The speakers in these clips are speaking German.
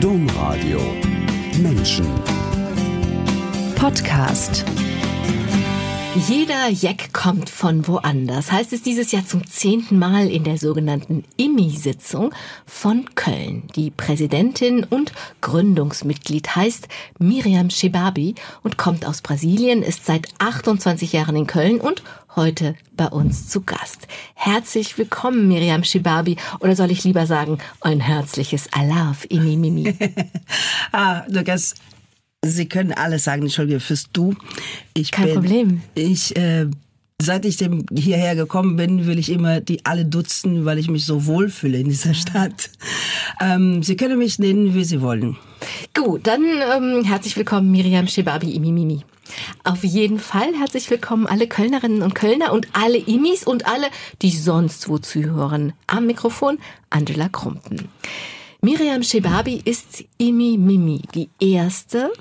Domradio. Menschen. Podcast. Jeder Jack kommt von woanders, heißt es dieses Jahr zum zehnten Mal in der sogenannten IMI-Sitzung von Köln. Die Präsidentin und Gründungsmitglied heißt Miriam Shebabi und kommt aus Brasilien, ist seit 28 Jahren in Köln und heute bei uns zu Gast. Herzlich willkommen, Miriam Shibabi. Oder soll ich lieber sagen, ein herzliches Alaf, Imi Mimi. ah, Lukas, Sie können alles sagen, Entschuldige, fürs Du. Ich Kein bin, Problem. Ich, äh, seit ich dem hierher gekommen bin, will ich immer die alle dutzen, weil ich mich so wohlfühle in dieser Stadt. Ähm, Sie können mich nennen, wie Sie wollen. Gut, dann ähm, herzlich willkommen, Miriam Shibabi, Imi Mimi. Auf jeden Fall herzlich willkommen alle Kölnerinnen und Kölner und alle Imis und alle, die sonst wo zuhören. Am Mikrofon Angela Krumpen. Miriam Shebabi ist Imi Mimi, die erste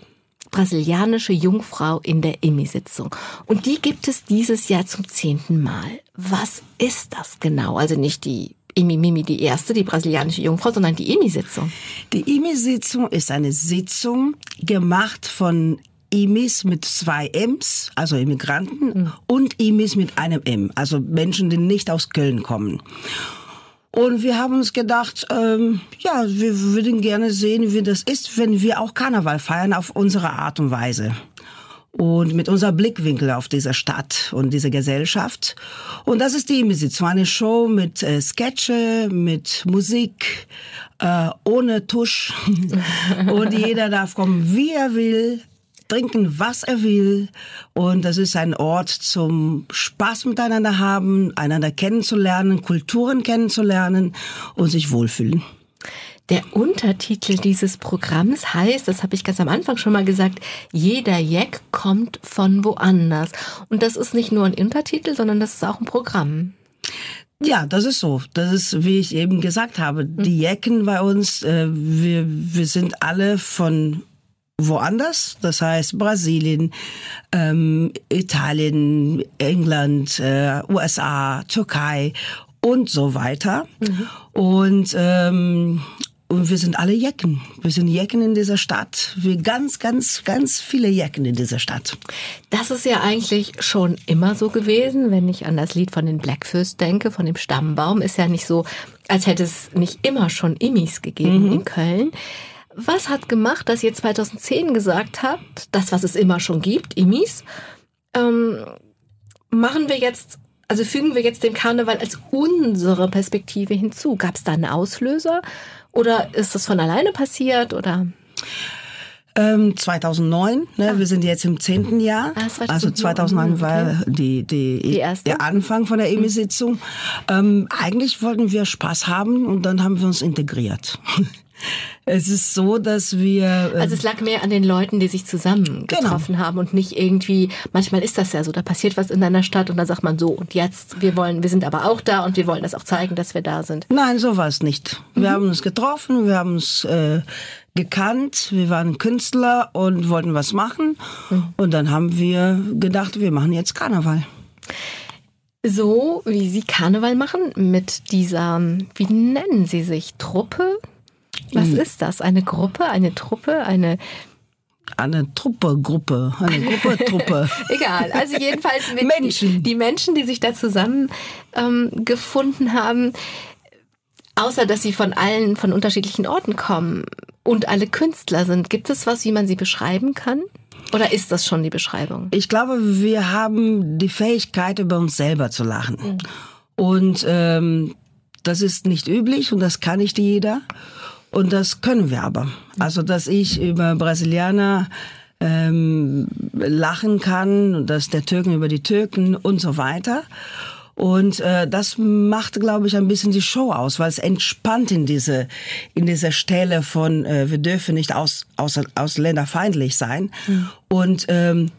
brasilianische Jungfrau in der IMI-Sitzung. Und die gibt es dieses Jahr zum zehnten Mal. Was ist das genau? Also nicht die Imi Mimi die erste, die brasilianische Jungfrau, sondern die IMI-Sitzung. Die IMI-Sitzung ist eine Sitzung gemacht von Imis mit zwei Ms, also Immigranten, mhm. und Imis mit einem M, also Menschen, die nicht aus Köln kommen. Und wir haben uns gedacht, ähm, ja, wir würden gerne sehen, wie das ist, wenn wir auch Karneval feiern auf unsere Art und Weise. Und mit unser Blickwinkel auf diese Stadt und diese Gesellschaft. Und das ist die Sitzung, eine Show mit äh, Sketche, mit Musik, äh, ohne Tusch. und jeder darf kommen, wie er will trinken, was er will. Und das ist ein Ort zum Spaß miteinander haben, einander kennenzulernen, Kulturen kennenzulernen und sich wohlfühlen. Der Untertitel dieses Programms heißt, das habe ich ganz am Anfang schon mal gesagt, jeder Jack kommt von woanders. Und das ist nicht nur ein Untertitel, sondern das ist auch ein Programm. Ja, das ist so. Das ist, wie ich eben gesagt habe, die Jecken bei uns, äh, wir, wir sind alle von woanders, das heißt Brasilien, ähm, Italien, England, äh, USA, Türkei und so weiter. Mhm. Und ähm, und wir sind alle Jecken. Wir sind Jecken in dieser Stadt. Wir ganz, ganz, ganz viele Jecken in dieser Stadt. Das ist ja eigentlich schon immer so gewesen. Wenn ich an das Lied von den Blackfist denke, von dem Stammbaum, ist ja nicht so, als hätte es nicht immer schon Immis gegeben mhm. in Köln. Was hat gemacht, dass ihr 2010 gesagt habt, das, was es immer schon gibt, Imis, ähm, machen wir jetzt, also fügen wir jetzt dem Karneval als unsere Perspektive hinzu? Gab es da einen Auslöser? Oder ist das von alleine passiert? Oder? Ähm, 2009, ne, ah. wir sind jetzt im zehnten Jahr. Ah, also 2009 war die, die, die der Anfang von der mhm. EMI-Sitzung. Ähm, eigentlich wollten wir Spaß haben und dann haben wir uns integriert. Es ist so, dass wir. Äh also es lag mehr an den Leuten, die sich zusammen genau. getroffen genau. haben und nicht irgendwie, manchmal ist das ja so, da passiert was in deiner Stadt und dann sagt man so, und jetzt, wir wollen, wir sind aber auch da und wir wollen das auch zeigen, dass wir da sind. Nein, so war es nicht. Wir mhm. haben uns getroffen, wir haben uns äh, gekannt, wir waren Künstler und wollten was machen. Mhm. Und dann haben wir gedacht, wir machen jetzt Karneval. So wie Sie Karneval machen mit dieser, wie nennen Sie sich, Truppe? Was hm. ist das? Eine Gruppe, eine Truppe, eine eine Truppe, Gruppe, eine Gruppe, Truppe. Egal, also jedenfalls Menschen. Die, die, Menschen, die sich da zusammen ähm, gefunden haben, außer dass sie von allen, von unterschiedlichen Orten kommen und alle Künstler sind, gibt es was, wie man sie beschreiben kann? Oder ist das schon die Beschreibung? Ich glaube, wir haben die Fähigkeit, über uns selber zu lachen. Mhm. Und ähm, das ist nicht üblich und das kann nicht jeder. Und das können wir aber. Also, dass ich über Brasilianer ähm, lachen kann, dass der Türken über die Türken und so weiter. Und äh, das macht, glaube ich, ein bisschen die Show aus, weil es entspannt in diese in dieser Stelle von äh, wir dürfen nicht aus, aus, ausländerfeindlich sein. Mhm. Und ähm,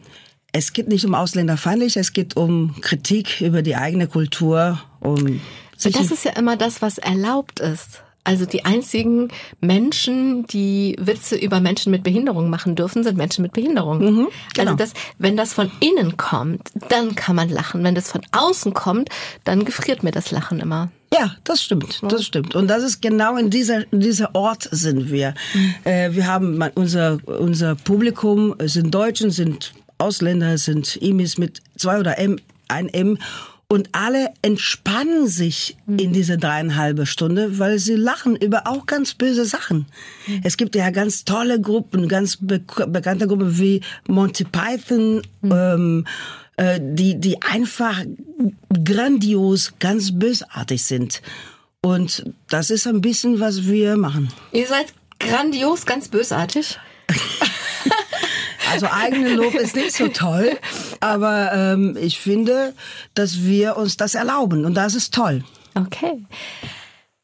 es geht nicht um ausländerfeindlich, es geht um Kritik über die eigene Kultur. Um das ist ja immer das, was erlaubt ist. Also die einzigen Menschen, die Witze über Menschen mit Behinderung machen dürfen, sind Menschen mit Behinderung. Mhm, also genau. Also das, wenn das von innen kommt, dann kann man lachen. Wenn das von außen kommt, dann gefriert mir das Lachen immer. Ja, das stimmt, das stimmt. Und das ist genau in dieser, in dieser Ort sind wir. Äh, wir haben unser, unser Publikum, sind Deutschen, sind Ausländer, sind Imis mit zwei oder M, ein M. Und alle entspannen sich in diese dreieinhalbe Stunde, weil sie lachen über auch ganz böse Sachen. Es gibt ja ganz tolle Gruppen, ganz be bekannte Gruppen wie Monty Python, ähm, äh, die, die einfach grandios, ganz bösartig sind. Und das ist ein bisschen, was wir machen. Ihr seid grandios, ganz bösartig. Also eigene Lob ist nicht so toll, aber ähm, ich finde, dass wir uns das erlauben und das ist toll. Okay.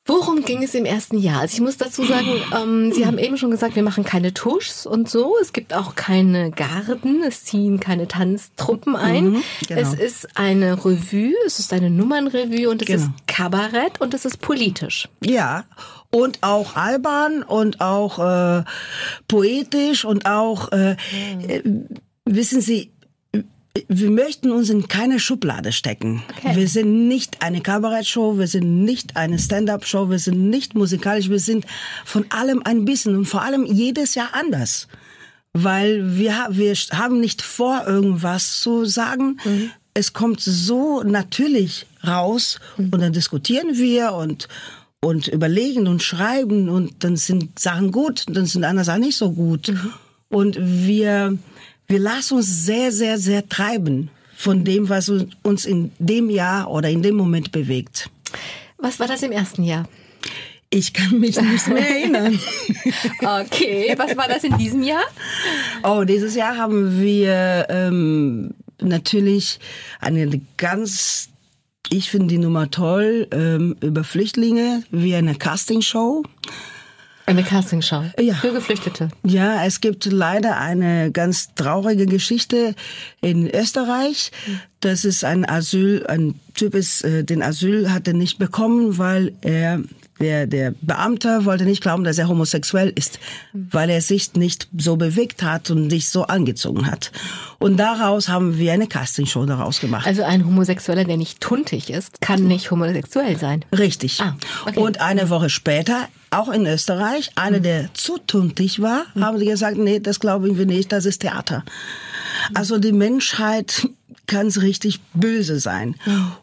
Worum ging es im ersten Jahr? Also ich muss dazu sagen, ähm, Sie haben eben schon gesagt, wir machen keine Tuschs und so. Es gibt auch keine Garden, es ziehen keine Tanztruppen ein. genau. Es ist eine Revue, es ist eine Nummernrevue und es Genau. ist Kabarett und es ist politisch. Ja, und auch albern und auch äh, poetisch und auch, äh, äh, wissen Sie, wir möchten uns in keine Schublade stecken. Okay. Wir sind nicht eine Kabarettshow, wir sind nicht eine Stand-up-Show, wir sind nicht musikalisch, wir sind von allem ein bisschen und vor allem jedes Jahr anders. Weil wir, wir haben nicht vor, irgendwas zu sagen. Es kommt so natürlich raus und dann diskutieren wir und, und überlegen und schreiben und dann sind Sachen gut, dann sind andere Sachen nicht so gut. Und wir, wir lassen uns sehr, sehr, sehr treiben von dem, was uns in dem Jahr oder in dem Moment bewegt. Was war das im ersten Jahr? Ich kann mich nicht mehr erinnern. Okay, was war das in diesem Jahr? Oh, dieses Jahr haben wir ähm, natürlich eine ganz, ich finde die Nummer toll, ähm, über Flüchtlinge, wie eine Castingshow. Eine Castingshow Ja. für Geflüchtete. Ja, es gibt leider eine ganz traurige Geschichte in Österreich. Das ist ein Asyl, ein Typ ist, äh, den Asyl hat er nicht bekommen, weil er, der, der Beamte wollte nicht glauben, dass er homosexuell ist, weil er sich nicht so bewegt hat und nicht so angezogen hat. Und daraus haben wir eine Castingshow daraus gemacht. Also ein Homosexueller, der nicht tuntig ist, kann nicht homosexuell sein. Richtig. Ah, okay. Und eine Woche später, auch in Österreich, einer, der zu tuntig war, haben die gesagt, nee, das glauben wir nicht, das ist Theater. Also die Menschheit kann es richtig böse sein.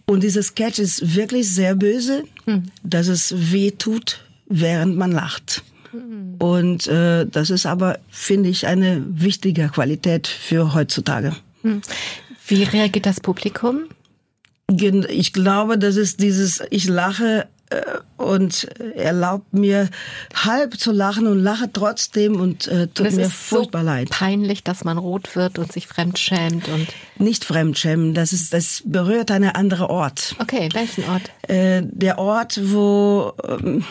Und dieser Sketch ist wirklich sehr böse, dass es weh tut, während man lacht. Und äh, das ist aber, finde ich, eine wichtige Qualität für heutzutage. Wie reagiert das Publikum? Ich glaube, das ist dieses, ich lache und erlaubt mir halb zu lachen und lache trotzdem und äh, tut Und es mir ist furchtbar so leid. peinlich, dass man rot wird und sich fremd schämt und Nicht fremdschämen, das ist, das berührt eine andere Ort. okay, welchen Ort? Äh, der Ort, wo, ähm,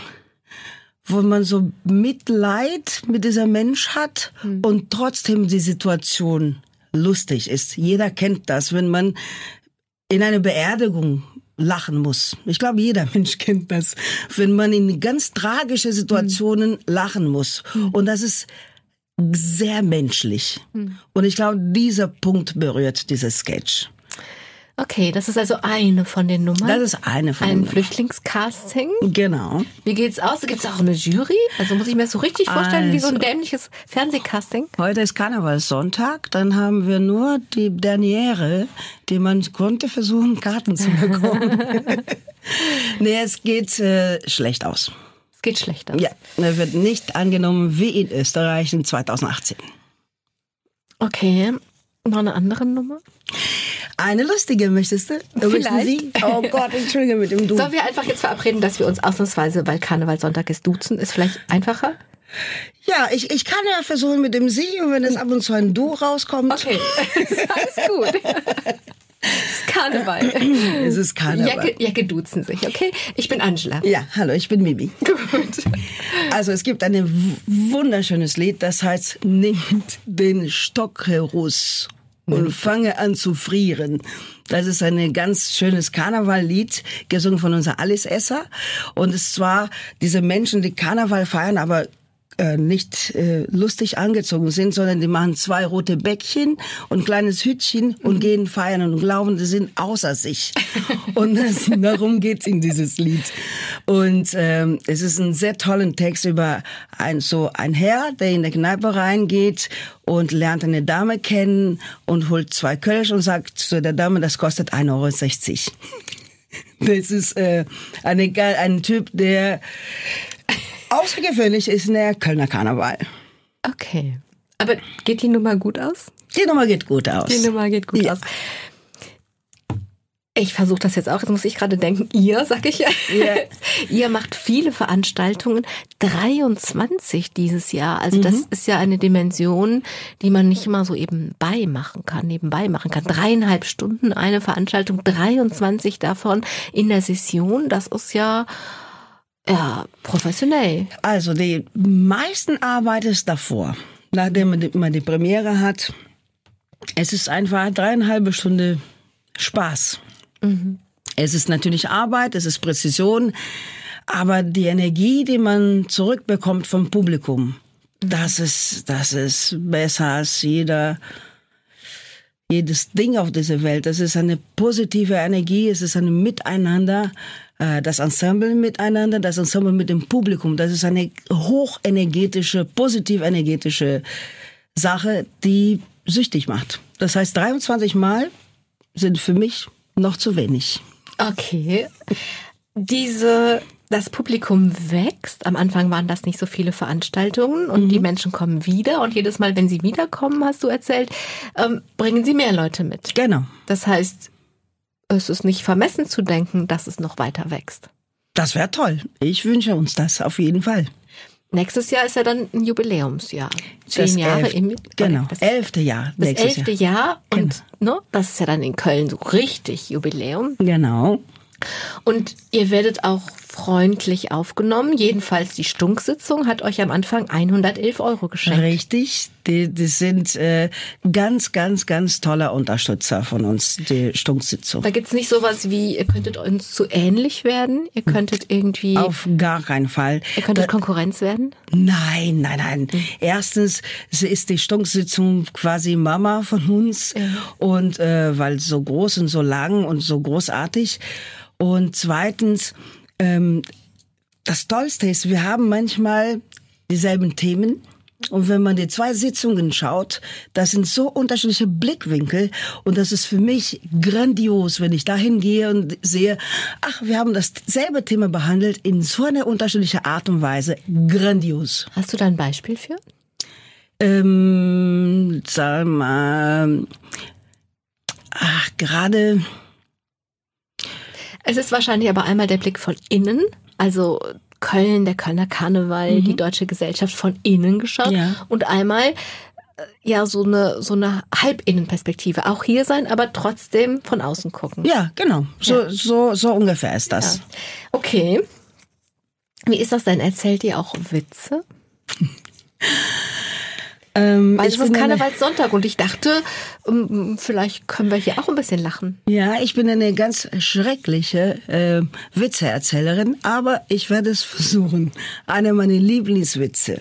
wo man so Mitleid mit dieser Mensch hat und trotzdem die Situation lustig ist. Jeder kennt das, wenn man in einer Beerdigung lachen muss. Ich glaube, jeder Mensch kennt das, wenn man in ganz tragische Situationen lachen muss. Und das ist sehr menschlich. Und ich glaube, dieser Punkt berührt dieses Sketch. Okay, das ist also eine von den Nummern. Das ist eine von ein den Flüchtlingscasting. Genau. Wie geht's aus? Gibt es auch eine Jury? Also muss ich mir das so richtig vorstellen, wie so ein Also- dämliches Fernsehcasting? Heute ist Karnevalssonntag, dann haben wir nur die Derniere, die man konnte versuchen, Karten zu bekommen. nee, es geht äh, schlecht aus. Es geht schlechter. Ja, er wird nicht angenommen wie in Österreich in 2018. Okay, noch eine andere Nummer? Eine lustige möchtest du? Vielleicht. Sie? Oh Gott, entschuldige mit dem Du. Sollen wir einfach jetzt verabreden, dass wir uns ausnahmsweise, weil Karnevalssonntag ist, duzen? Ist vielleicht einfacher? Ja, ich, ich kann ja versuchen mit dem Sie und wenn es ab und zu ein Du rauskommt. Okay, ist alles gut. ist Karneval. Es ist Karneval. Jacke, Jacke duzen sich, okay? Ich bin Angela. Ja, hallo, ich bin Mimi. Gut. Also es gibt ein wunderschönes Lied, das heißt, nimmt den Stock heraus und fange an zu frieren. Das ist ein ganz schönes Karnevallied, gesungen von unser Alice Esser. Und es war diese Menschen, die Karneval feiern, aber äh, nicht äh, lustig angezogen sind, sondern die machen zwei rote Bäckchen und ein kleines Hütchen und Mhm. gehen feiern und glauben, die sind außer sich. und das, darum geht's in dieses Lied. Und ähm, es ist ein sehr toller Text über ein so ein Herr, der in der Kneipe reingeht und lernt eine Dame kennen und holt zwei Kölsch und sagt zu der Dame, das kostet 1,60 Euro. Das ist äh, eine, ein Typ, der außergewöhnlich ist der Kölner Karneval. Okay. Aber geht die Nummer gut aus? Die Nummer geht gut aus. Die Nummer geht gut Ja. aus. Ich versuche das jetzt auch. Jetzt muss ich gerade denken, ihr, sag ich ja. Ja. Ihr macht viele Veranstaltungen, 23 dieses Jahr. Also das ist ja eine Dimension, die man nicht immer so eben beimachen kann, nebenbei machen kann. Dreieinhalb Stunden eine Veranstaltung, 23 davon in der Session. Das ist ja, ja, professionell. Also die meisten Arbeit ist davor, nachdem man die, man die Premiere hat. Es ist einfach dreieinhalb Stunden Spaß. Es ist natürlich Arbeit, es ist Präzision, aber die Energie, die man zurückbekommt vom Publikum, das ist, das ist besser als jeder, jedes Ding auf dieser Welt. Das ist eine positive Energie, es ist ein Miteinander, das Ensemble miteinander, das Ensemble mit dem Publikum. Das ist eine hochenergetische, positiv energetische Sache, die süchtig macht. Das heißt, 23 Mal sind für mich noch zu wenig. Okay. Diese, das Publikum wächst. Am Anfang waren das nicht so viele Veranstaltungen und die Menschen kommen wieder. Und jedes Mal, wenn sie wiederkommen, hast du erzählt, ähm, bringen sie mehr Leute mit. Genau. Das heißt, es ist nicht vermessen zu denken, dass es noch weiter wächst. Das wäre toll. Ich wünsche uns das auf jeden Fall. Nächstes Jahr ist ja dann ein Jubiläumsjahr. Zehn Das Jahre elf- im Genau, Das, elfte Jahr. das elfte Jahr. Jahr und ne, das ist ja dann in Köln so richtig Jubiläum. Genau. Und ihr werdet auch freundlich aufgenommen. Jedenfalls die Stunksitzung hat euch am Anfang 111 Euro geschenkt. Richtig. Die, die sind äh, ganz, ganz, ganz tolle Unterstützer von uns, die Stunksitzung. Da gibt's nicht sowas wie, ihr könntet uns zu ähnlich werden, ihr könntet irgendwie, Auf gar keinen Fall. ihr könntet Konkurrenz werden. Nein, nein, nein. Erstens sie ist die Stunksitzung quasi Mama von uns und äh, weil so groß und so lang und so großartig. Und zweitens, ähm, das Tollste ist, wir haben manchmal dieselben Themen. Und wenn man die zwei Sitzungen schaut, das sind so unterschiedliche Blickwinkel und das ist für mich grandios, wenn ich dahin gehe und sehe, ach, wir haben dasselbe Thema behandelt in so einer unterschiedlichen Art und Weise. Grandios. Hast du da ein Beispiel für? Ähm, sag mal, ach, gerade, Es ist wahrscheinlich aber einmal der Blick von innen, also Köln, der Kölner Karneval, die deutsche Gesellschaft von innen geschaut Mhm. Ja. und einmal äh, ja so eine so eine Halbinnenperspektive, auch hier sein, aber trotzdem von außen gucken. ja, genau, so, Ja. so, so ungefähr ist das. Ja. Okay. Wie ist das denn? Erzählt ihr auch Witze? Ähm, Weil es ist eine- Karnevalssonntag und ich dachte, ähm, vielleicht können wir hier auch ein bisschen lachen. Ja, ich bin eine ganz schreckliche äh, Witzeerzählerin, aber ich werde es versuchen. Einer meiner Lieblingswitze.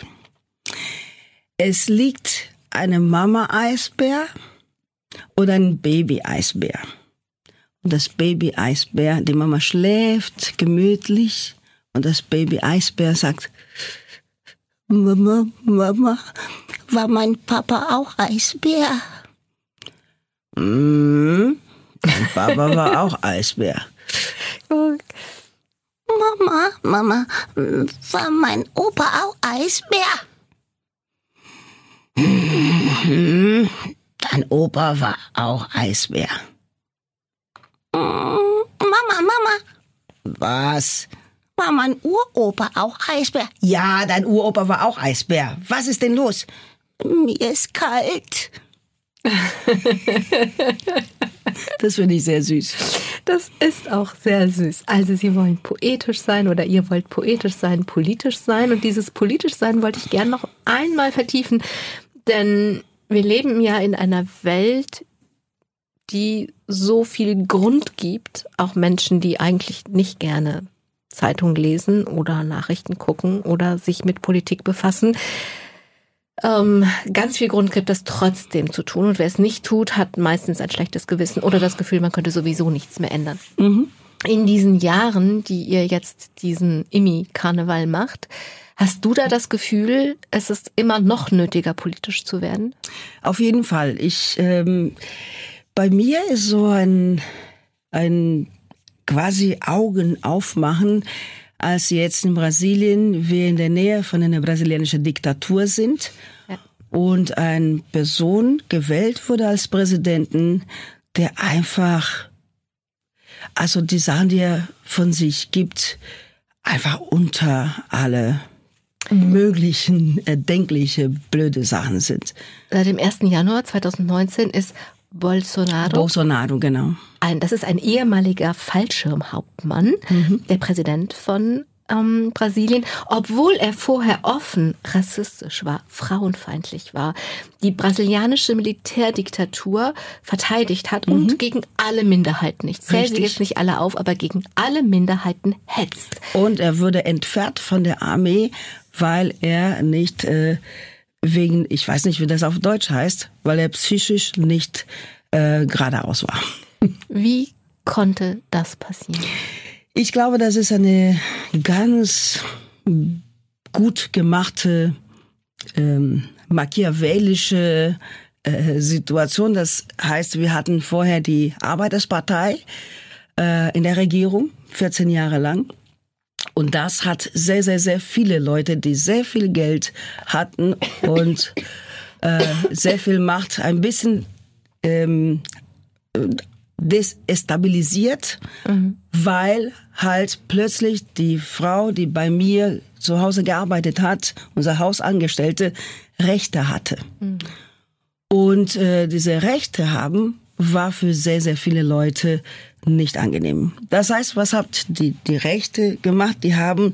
Es liegt eine Mama-Eisbär und ein Baby-Eisbär. Und das Baby-Eisbär, die Mama schläft gemütlich und das Baby-Eisbär sagt, Mama, Mama, war mein Papa auch Eisbär? Mm, mein Papa war auch Eisbär. Mama, Mama, war mein Opa auch Eisbär? Mhm, Dein Opa war auch Eisbär. Mm, Mama, Mama. Was? War mein Uropa auch Eisbär? Ja, dein Uropa war auch Eisbär. Was ist denn los? Mir ist kalt. das finde ich sehr süß. Das ist auch sehr süß. Also Sie wollen poetisch sein oder ihr wollt poetisch sein, politisch sein. Und dieses politisch sein wollte ich gern noch einmal vertiefen. Denn wir leben ja in einer Welt, die so viel Grund gibt, auch Menschen, die eigentlich nicht gerne Zeitung lesen oder Nachrichten gucken oder sich mit Politik befassen, ähm, ganz viel Grund gibt, das trotzdem zu tun. Und wer es nicht tut, hat meistens ein schlechtes Gewissen oder das Gefühl, man könnte sowieso nichts mehr ändern. Mhm. In diesen Jahren, die ihr jetzt diesen Immi-Karneval macht, hast du da das Gefühl, es ist immer noch nötiger, politisch zu werden? Auf jeden Fall. Ich, ähm, bei mir ist so ein, ein quasi Augen aufmachen, als jetzt in Brasilien wir in der Nähe von einer brasilianischen Diktatur sind Ja. und eine Person gewählt wurde als Präsidenten, der einfach, also die Sachen, die er von sich gibt, einfach unter alle möglichen, erdenkliche, blöde Sachen sind. Seit dem 1. Januar 2019 ist Bolsonaro Bolsonaro, genau. ein, das ist ein ehemaliger Fallschirmhauptmann, der Präsident von ähm, Brasilien, obwohl er vorher offen rassistisch war, frauenfeindlich war, die brasilianische Militärdiktatur verteidigt hat und gegen alle Minderheiten, ich zähle sie jetzt nicht alle auf, aber gegen alle Minderheiten hetzt. Und er wurde entfernt von der Armee, weil er nicht äh, wegen, ich weiß nicht, wie das auf Deutsch heißt, weil er psychisch nicht äh, geradeaus war. Wie konnte das passieren? Ich glaube, das ist eine ganz gut gemachte, ähm, machiavellische äh, Situation. Das heißt, wir hatten vorher die Arbeiterspartei äh, in der Regierung, 14 Jahre lang. Und das hat sehr, sehr, sehr viele Leute, die sehr viel Geld hatten und äh, sehr viel Macht, ein bisschen ähm, destabilisiert, weil halt plötzlich die Frau, die bei mir zu Hause gearbeitet hat, unser Hausangestellte, Rechte hatte. Und äh, diese Rechte haben war für sehr, sehr viele Leute nicht angenehm. Das heißt, was habt die, die Rechte gemacht? Die haben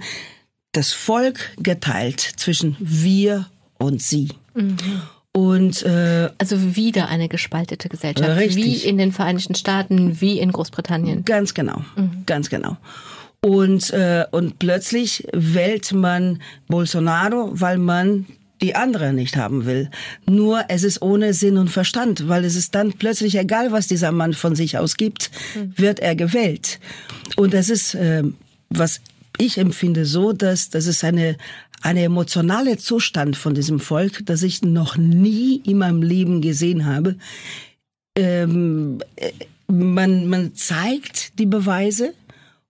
das Volk geteilt zwischen wir und sie. Und äh, Also wieder eine gespaltete Gesellschaft, Richtig. wie in den Vereinigten Staaten, wie in Großbritannien. Ganz genau, ganz genau. Und, äh, und plötzlich wählt man Bolsonaro, weil man die andere nicht haben will. Nur es ist ohne Sinn und Verstand, weil es ist dann plötzlich egal, was dieser Mann von sich aus gibt, wird er gewählt. Und das ist, äh, was ich empfinde so, dass das ist eine eine emotionale Zustand von diesem Volk, das ich noch nie in meinem Leben gesehen habe. Ähm, äh, man, man zeigt die Beweise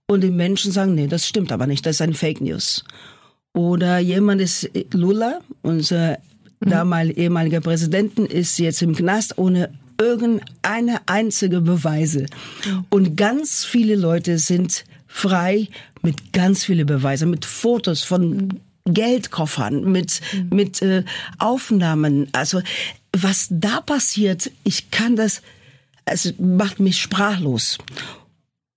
und die Menschen sagen, nee, das stimmt aber nicht, das ist ein Fake News. Oder jemand ist Lula, unser damaliger ehemaliger Präsidenten, ist jetzt im Knast ohne irgendeine einzige Beweise. Und ganz viele Leute sind frei mit ganz viele Beweisen, mit Fotos von Geldkoffern, mit, mit äh, Aufnahmen. Also was da passiert, ich kann das, es macht mich sprachlos.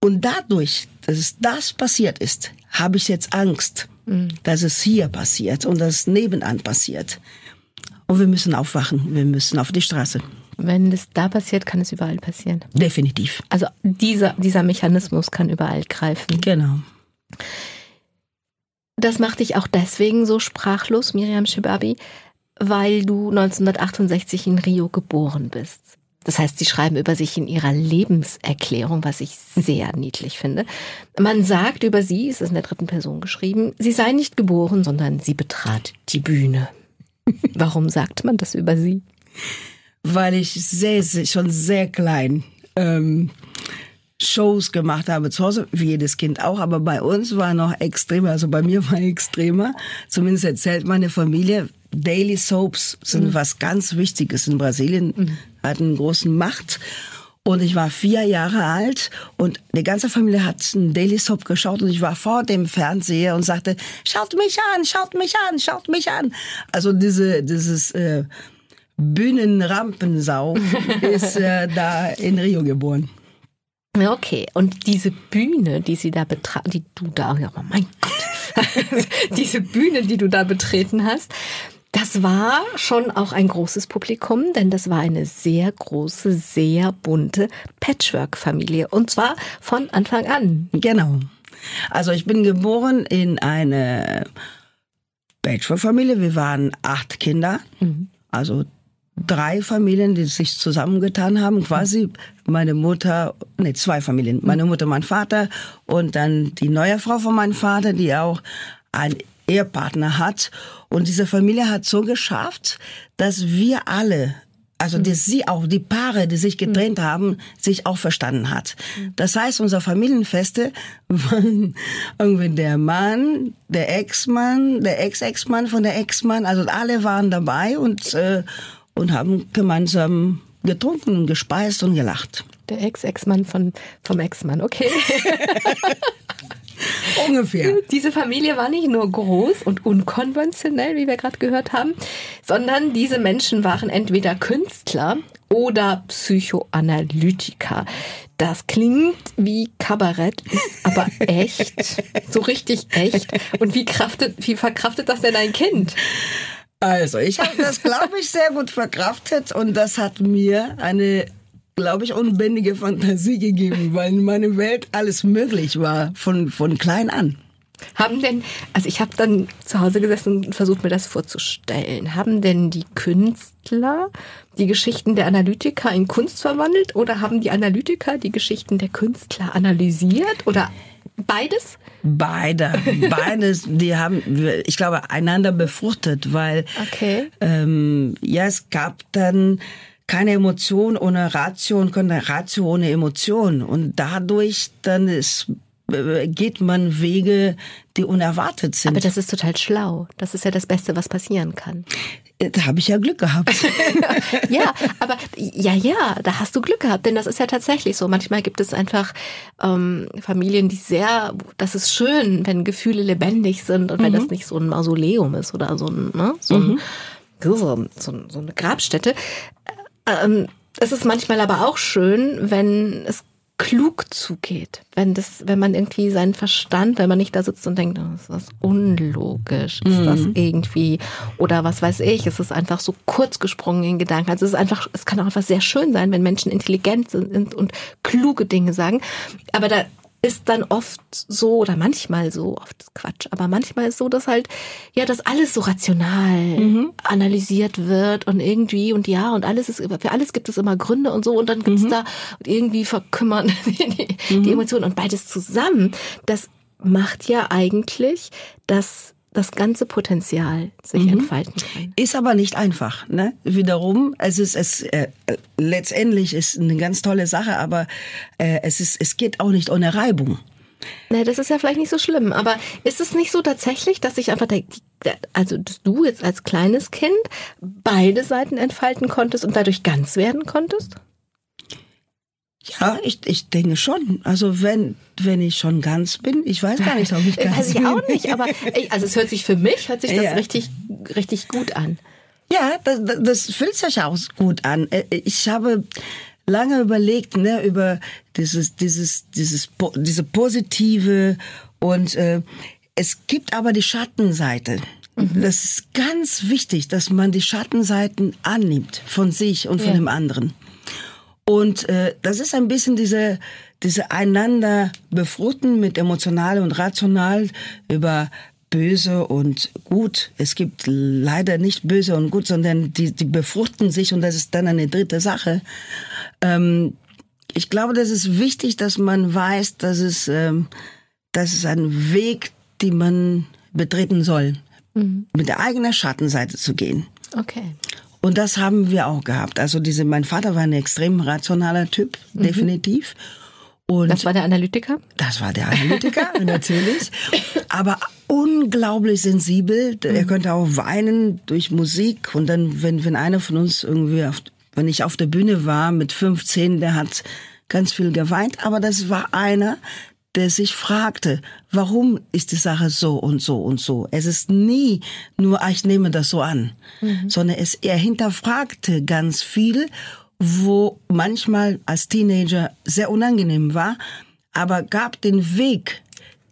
Und dadurch, dass das passiert ist, habe ich jetzt Angst, dass es hier passiert und dass es nebenan passiert. Und wir müssen aufwachen, wir müssen auf die Straße. Wenn es da passiert, kann es überall passieren. Definitiv. Also dieser, dieser Mechanismus kann überall greifen. Genau. Das macht dich auch deswegen so sprachlos, Miriam Shibabi, weil du 1968 in Rio geboren bist. Das heißt, sie schreiben über sich in ihrer Lebenserklärung, was ich sehr niedlich finde. Man sagt über sie, es ist in der dritten Person geschrieben, sie sei nicht geboren, sondern sie betrat die Bühne. Warum sagt man das über sie? Weil ich sehr, sehr schon sehr klein ähm, Shows gemacht habe zu Hause, wie jedes Kind auch, aber bei uns war noch extremer, also bei mir war extremer, zumindest erzählt meine Familie, Daily Soaps sind was ganz Wichtiges in Brasilien, hatten einen großen Macht. Und ich war vier Jahre alt und die ganze Familie hat einen Daily Soap geschaut und ich war vor dem Fernseher und sagte, schaut mich an, schaut mich an, schaut mich an. Also diese, dieses äh, Bühnenrampensau ist äh, da in Rio geboren. Okay, und diese Bühne, die sie da betraten, die du da, oh mein Gott, diese Bühne, die du da betreten hast, das war schon auch ein großes Publikum, denn das war eine sehr große, sehr bunte Patchwork-Familie. Und zwar von Anfang an. Genau. Also ich bin geboren in eine Bachelor-Familie. Wir waren acht Kinder. Also drei Familien, die sich zusammengetan haben. Quasi meine Mutter, nee, zwei Familien. Meine Mutter, mein Vater und dann die neue Frau von meinem Vater, die auch einen Ehepartner hat. Und diese Familie hat so geschafft, dass wir alle also dass sie auch, die Paare, die sich getrennt haben, sich auch verstanden hat. Das heißt, unsere Familienfeste waren irgendwie der Mann, der Ex-Mann, der Ex-Ex-Mann von der Ex-Mann, also alle waren dabei und, äh, und haben gemeinsam getrunken, gespeist und gelacht. Der Ex-Ex-Mann von, vom Ex-Mann, okay. Ungefähr. Diese Familie war nicht nur groß und unkonventionell, wie wir gerade gehört haben, sondern diese Menschen waren entweder Künstler oder Psychoanalytiker. Das klingt wie Kabarett, ist aber echt, so richtig echt. Und wie, kraftet, wie verkraftet das denn ein Kind? Also, ich habe das, glaube ich, sehr gut verkraftet und das hat mir eine glaube ich, unbändige Fantasie gegeben, weil in meiner Welt alles möglich war, von, von klein an. Haben denn, also ich habe dann zu Hause gesessen und versucht mir das vorzustellen. Haben denn die Künstler die Geschichten der Analytiker in Kunst verwandelt oder haben die Analytiker die Geschichten der Künstler analysiert oder beides? Beide, beides. Die haben, ich glaube, einander befruchtet, weil Okay. ähm, ja, es gab dann keine Emotion ohne Ratio und keine Ratio ohne Emotion. Und dadurch dann ist, äh, geht man Wege, die unerwartet sind. Aber das ist total schlau. Das ist ja das Beste, was passieren kann. da habe ich ja Glück gehabt. ja, aber ja, ja, da hast du Glück gehabt, denn das ist ja tatsächlich so. Manchmal gibt es einfach ähm, Familien, die sehr, das ist schön, wenn Gefühle lebendig sind und wenn das nicht so ein Mausoleum ist oder so ein, ne, so, ein, so, so, so eine Grabstätte. Ähm, es ist manchmal aber auch schön, wenn es klug zugeht, wenn das, wenn man irgendwie seinen Verstand, wenn man nicht da sitzt und denkt, oh, ist das unlogisch, ist das irgendwie oder was weiß ich, es ist einfach so kurz gesprungen in Gedanken. Also es ist einfach, es kann auch einfach sehr schön sein, wenn Menschen intelligent sind und kluge Dinge sagen. Aber da ist dann oft so oder manchmal so, oft Quatsch, aber manchmal ist so, dass halt ja, dass alles so rational analysiert wird und irgendwie und ja und alles ist für alles gibt es immer Gründe und so und dann gibt's da irgendwie verkümmern die, die Emotionen und beides zusammen. Das macht ja eigentlich, dass das ganze Potenzial sich entfalten kann. Ist aber nicht einfach. Ne? Wiederum, es ist es äh, letztendlich ist eine ganz tolle Sache, aber äh, es ist es geht auch nicht ohne Reibung. Ne, das ist ja vielleicht nicht so schlimm, aber ist es nicht so tatsächlich, dass ich einfach, also dass du jetzt als kleines Kind beide Seiten entfalten konntest und dadurch ganz werden konntest? Ja, ich, ich denke schon. Also wenn wenn ich schon ganz bin, ich weiß gar nicht, ob ich ganz Weiß ich bin. auch nicht, aber also es hört sich für mich, hört sich das Ja. richtig, richtig gut an. Ja, das, das- fühlt sich auch gut an. Äh, Ich habe lange überlegt, ne, über dieses, dieses, dieses, diese positive und äh, es gibt aber die Schattenseite. Das ist ganz wichtig, dass man die Schattenseiten annimmt von sich und von Ja. dem anderen. Und äh, das ist ein bisschen diese, diese einander befruchten mit emotional und rational über böse und gut. Es gibt leider nicht böse und gut, sondern die, die befruchten sich und das ist dann eine dritte Sache. Ähm, ich glaube, das ist wichtig, dass man weiß, dass es, ähm, das ist ein Weg, den man betreten soll, mit der eigenen Schattenseite zu gehen. Okay. Und das haben wir auch gehabt. Also diese, mein Vater war ein extrem rationaler Typ, definitiv. Und Das war der Analytiker? das war der Analytiker, natürlich. Aber unglaublich sensibel. Er könnte auch weinen durch Musik. Und dann, wenn, wenn einer von uns irgendwie, auf, wenn ich auf der Bühne war mit 15, der hat ganz viel geweint. Aber das war einer, der sich fragte, warum ist die Sache so und so und so. Es ist nie nur, ah, ich nehme das so an, sondern es, er hinterfragte ganz viel, wo manchmal als Teenager sehr unangenehm war, aber gab den Weg,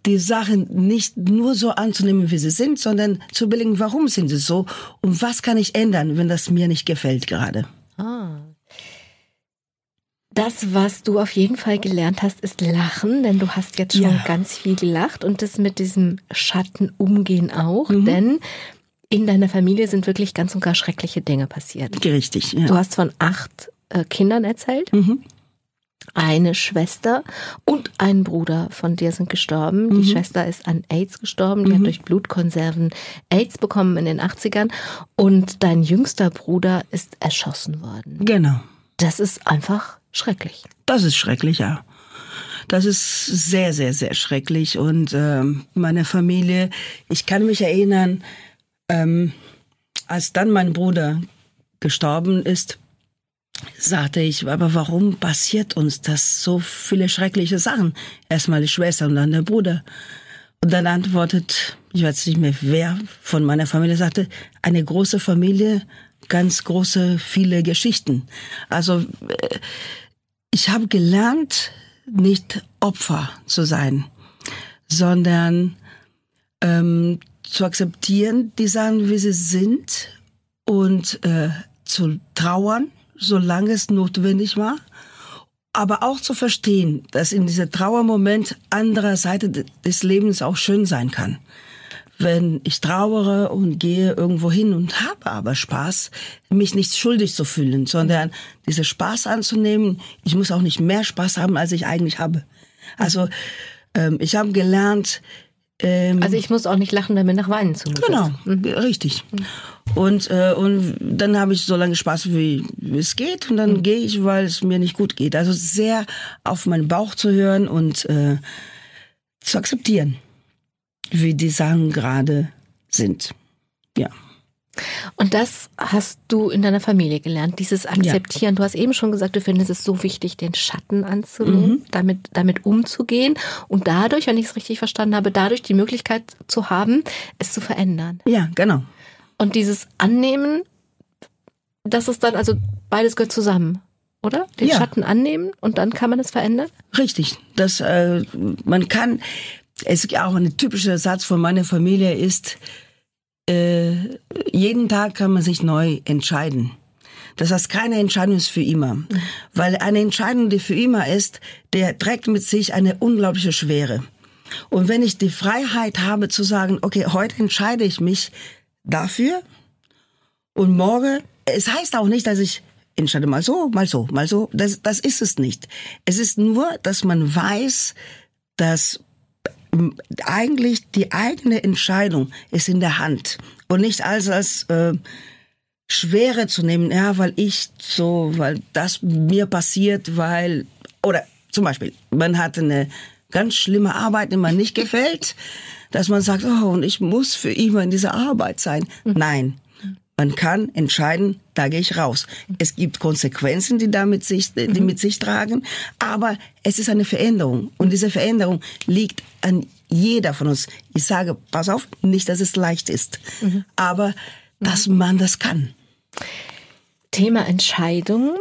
die Sachen nicht nur so anzunehmen, wie sie sind, sondern zu überlegen, warum sind sie so und was kann ich ändern, wenn das mir nicht gefällt gerade. Ah. Das, was du auf jeden Fall gelernt hast, ist Lachen, denn du hast jetzt schon Ja. ganz viel gelacht und das mit diesem Schatten umgehen auch, Mhm. denn in deiner Familie sind wirklich ganz und gar schreckliche Dinge passiert. Richtig, ja. Du hast von acht äh, Kindern erzählt. Mhm. Eine Schwester und ein Bruder von dir sind gestorben. Mhm. Die Schwester ist an AIDS gestorben. Die hat durch Blutkonserven AIDS bekommen in den 80ern. Und dein jüngster Bruder ist erschossen worden. Genau. Das ist einfach schrecklich. Das ist schrecklich, ja. Das ist sehr, sehr, sehr schrecklich. Und ähm, meine Familie, ich kann mich erinnern, ähm, als dann mein Bruder gestorben ist, sagte ich, aber warum passiert uns das so viele schreckliche Sachen? Erstmal die Schwester und dann der Bruder. Und dann antwortet, ich weiß nicht mehr wer von meiner Familie sagte, eine große Familie, ganz große, viele Geschichten. Also äh, ich habe gelernt, nicht Opfer zu sein, sondern ähm, zu akzeptieren, die Sachen, wie sie sind und äh, zu trauern, solange es notwendig war, aber auch zu verstehen, dass in dieser Trauermoment anderer Seite de- des Lebens auch schön sein kann. Wenn ich trauere und gehe irgendwo hin und habe aber Spaß, mich nicht schuldig zu fühlen, sondern diese Spaß anzunehmen. Ich muss auch nicht mehr Spaß haben, als ich eigentlich habe. Also ähm, ich habe gelernt, ähm, Also ich muss auch nicht lachen, damit nach Weinen zu Genau, richtig. Und, äh, und dann habe ich so lange Spaß, wie, wie es geht. Und dann gehe ich, weil es mir nicht gut geht. Also sehr auf meinen Bauch zu hören und äh, zu akzeptieren, wie die Sachen gerade sind. Ja. Und das hast du in deiner Familie gelernt, dieses Akzeptieren. Du hast eben schon gesagt, du findest es so wichtig, den Schatten anzunehmen, damit, damit umzugehen und dadurch, wenn ich es richtig verstanden habe, dadurch die Möglichkeit zu haben, es zu verändern. Ja, genau. Und dieses Annehmen, das ist dann, also beides gehört zusammen, oder? Den Ja. Schatten annehmen und dann kann man es verändern? Richtig. Das, äh, man kann, es ist auch ein typischer Satz von meiner Familie ist, äh, jeden Tag kann man sich neu entscheiden. Das heißt, keine Entscheidung ist für immer. Weil eine Entscheidung, die für immer ist, der trägt mit sich eine unglaubliche Schwere. Und wenn ich die Freiheit habe zu sagen, okay, heute entscheide ich mich dafür und morgen, es heißt auch nicht, dass ich entscheide mal so, mal so, mal so. Das, das ist es nicht. Es ist nur, dass man weiß, dass eigentlich die eigene Entscheidung ist in der Hand. Und nicht als als äh, Schwere zu nehmen, ja, weil ich so, weil das mir passiert, weil oder zum Beispiel, man hat eine ganz schlimme Arbeit, die man nicht gefällt, dass man sagt, oh, und ich muss für immer in dieser Arbeit sein. Nein, man kann entscheiden, da gehe ich raus. Es gibt Konsequenzen, die damit sich, die mit sich tragen, aber es ist eine Veränderung und diese Veränderung liegt an jeder von uns. Ich sage, pass auf, nicht, dass es leicht ist, aber dass man das kann. Thema Entscheidungen.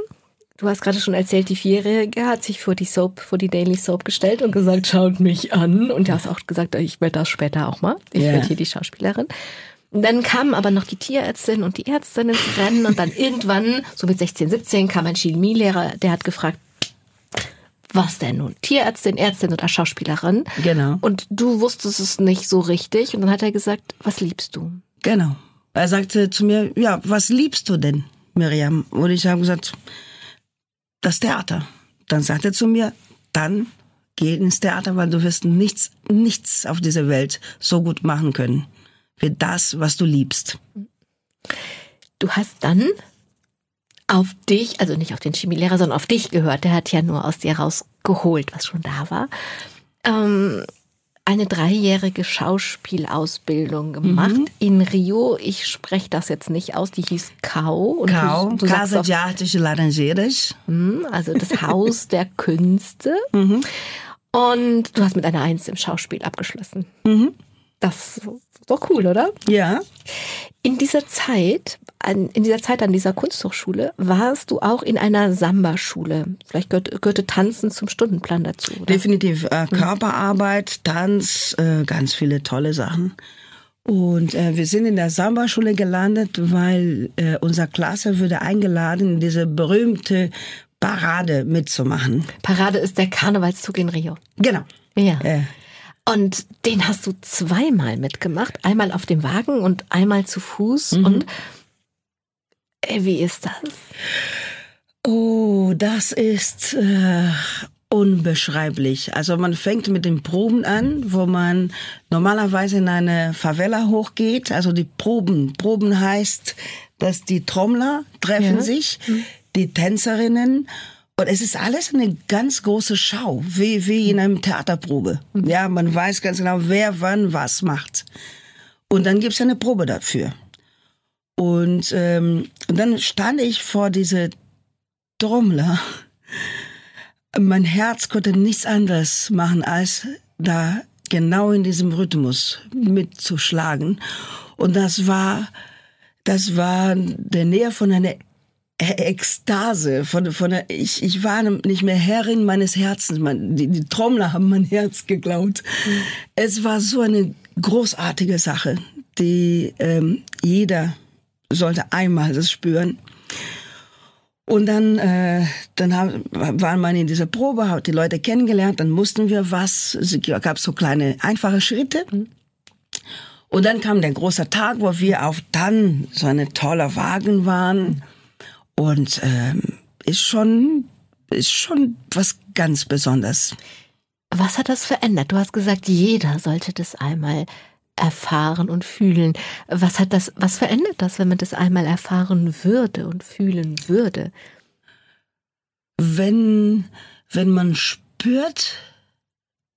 Du hast gerade schon erzählt, die Vierjährige hat sich vor die Soap, vor die Daily Soap gestellt und gesagt, schaut mich an. Und du hast auch gesagt, ich werde das später auch mal. Ich Ja. werde hier die Schauspielerin. Und dann kamen aber noch die Tierärztin und die Ärztin ins Rennen und dann irgendwann, so mit 16, 17, kam ein Chemielehrer, der hat gefragt, was denn nun? Tierärztin, Ärztin oder Schauspielerin? Genau. Und du wusstest es nicht so richtig und dann hat er gesagt, was liebst du? Genau. Er sagte zu mir, ja, was liebst du denn, Miriam? Und ich habe gesagt, das Theater. Dann sagte er zu mir, dann geh ins Theater, weil du wirst nichts, nichts auf dieser Welt so gut machen können, wie das, was du liebst. Du hast dann auf dich, also nicht auf den Chemielehrer, sondern auf dich gehört. Der hat ja nur aus dir rausgeholt, was schon da war. Ähm, eine dreijährige Schauspielausbildung gemacht in Rio. Ich spreche das jetzt nicht aus. Die hieß Kau. Kau, du, du sagst Casa de Artes Laranjeiras. hm, also das Haus der Künste. Und du hast mit einer Eins im Schauspiel abgeschlossen. Das ist doch cool, oder? Ja, In dieser Zeit, an, in dieser Zeit an dieser Kunsthochschule, warst du auch in einer Samba-Schule. Vielleicht gehört, gehörte Tanzen zum Stundenplan dazu, oder? definitiv. Äh, Körperarbeit, Tanz, äh, ganz viele tolle Sachen. Und äh, wir sind in der Samba-Schule gelandet, weil äh, unsere Klasse wurde eingeladen in diese berühmte Parade mitzumachen. Parade ist der Karnevalszug in Rio. Genau. Ja. Äh, Und den hast du zweimal mitgemacht. Einmal auf dem Wagen und einmal zu Fuß. Und äh, wie ist das? Oh, das ist äh, unbeschreiblich. Also man fängt mit den Proben an, wo man normalerweise in eine Favela hochgeht. Also die Proben. Proben heißt, dass die Trommler treffen Ja. sich, die Tänzerinnen. Und es ist alles eine ganz große Schau, wie, wie in einem Theaterprobe. Ja, man weiß ganz genau, wer wann was macht. Und dann gibt's eine Probe dafür. Und, ähm, und dann stand ich vor diese Trommler. Mein Herz konnte nichts anderes machen, als da genau in diesem Rhythmus mitzuschlagen. Und das war, das war der Nähe von einer Ekstase, von, von der, ich, ich war nicht mehr Herrin meines Herzens. Man, die, die Trommler haben mein Herz geklaut. Es war so eine großartige Sache, die ähm, jeder sollte einmal das spüren. Und dann, äh, dann haben, waren wir in dieser Probe, hat die Leute kennengelernt, dann mussten wir was, es gab so kleine, einfache Schritte. Und dann kam der große Tag, wo wir auf dann so eine tolle Wagen waren. Und ähm, ist schon, ist schon was ganz Besonderes. Was hat das verändert? Du hast gesagt, jeder sollte das einmal erfahren und fühlen. Was hat das, was verändert das, wenn man das einmal erfahren würde und fühlen würde? Wenn, wenn man spürt,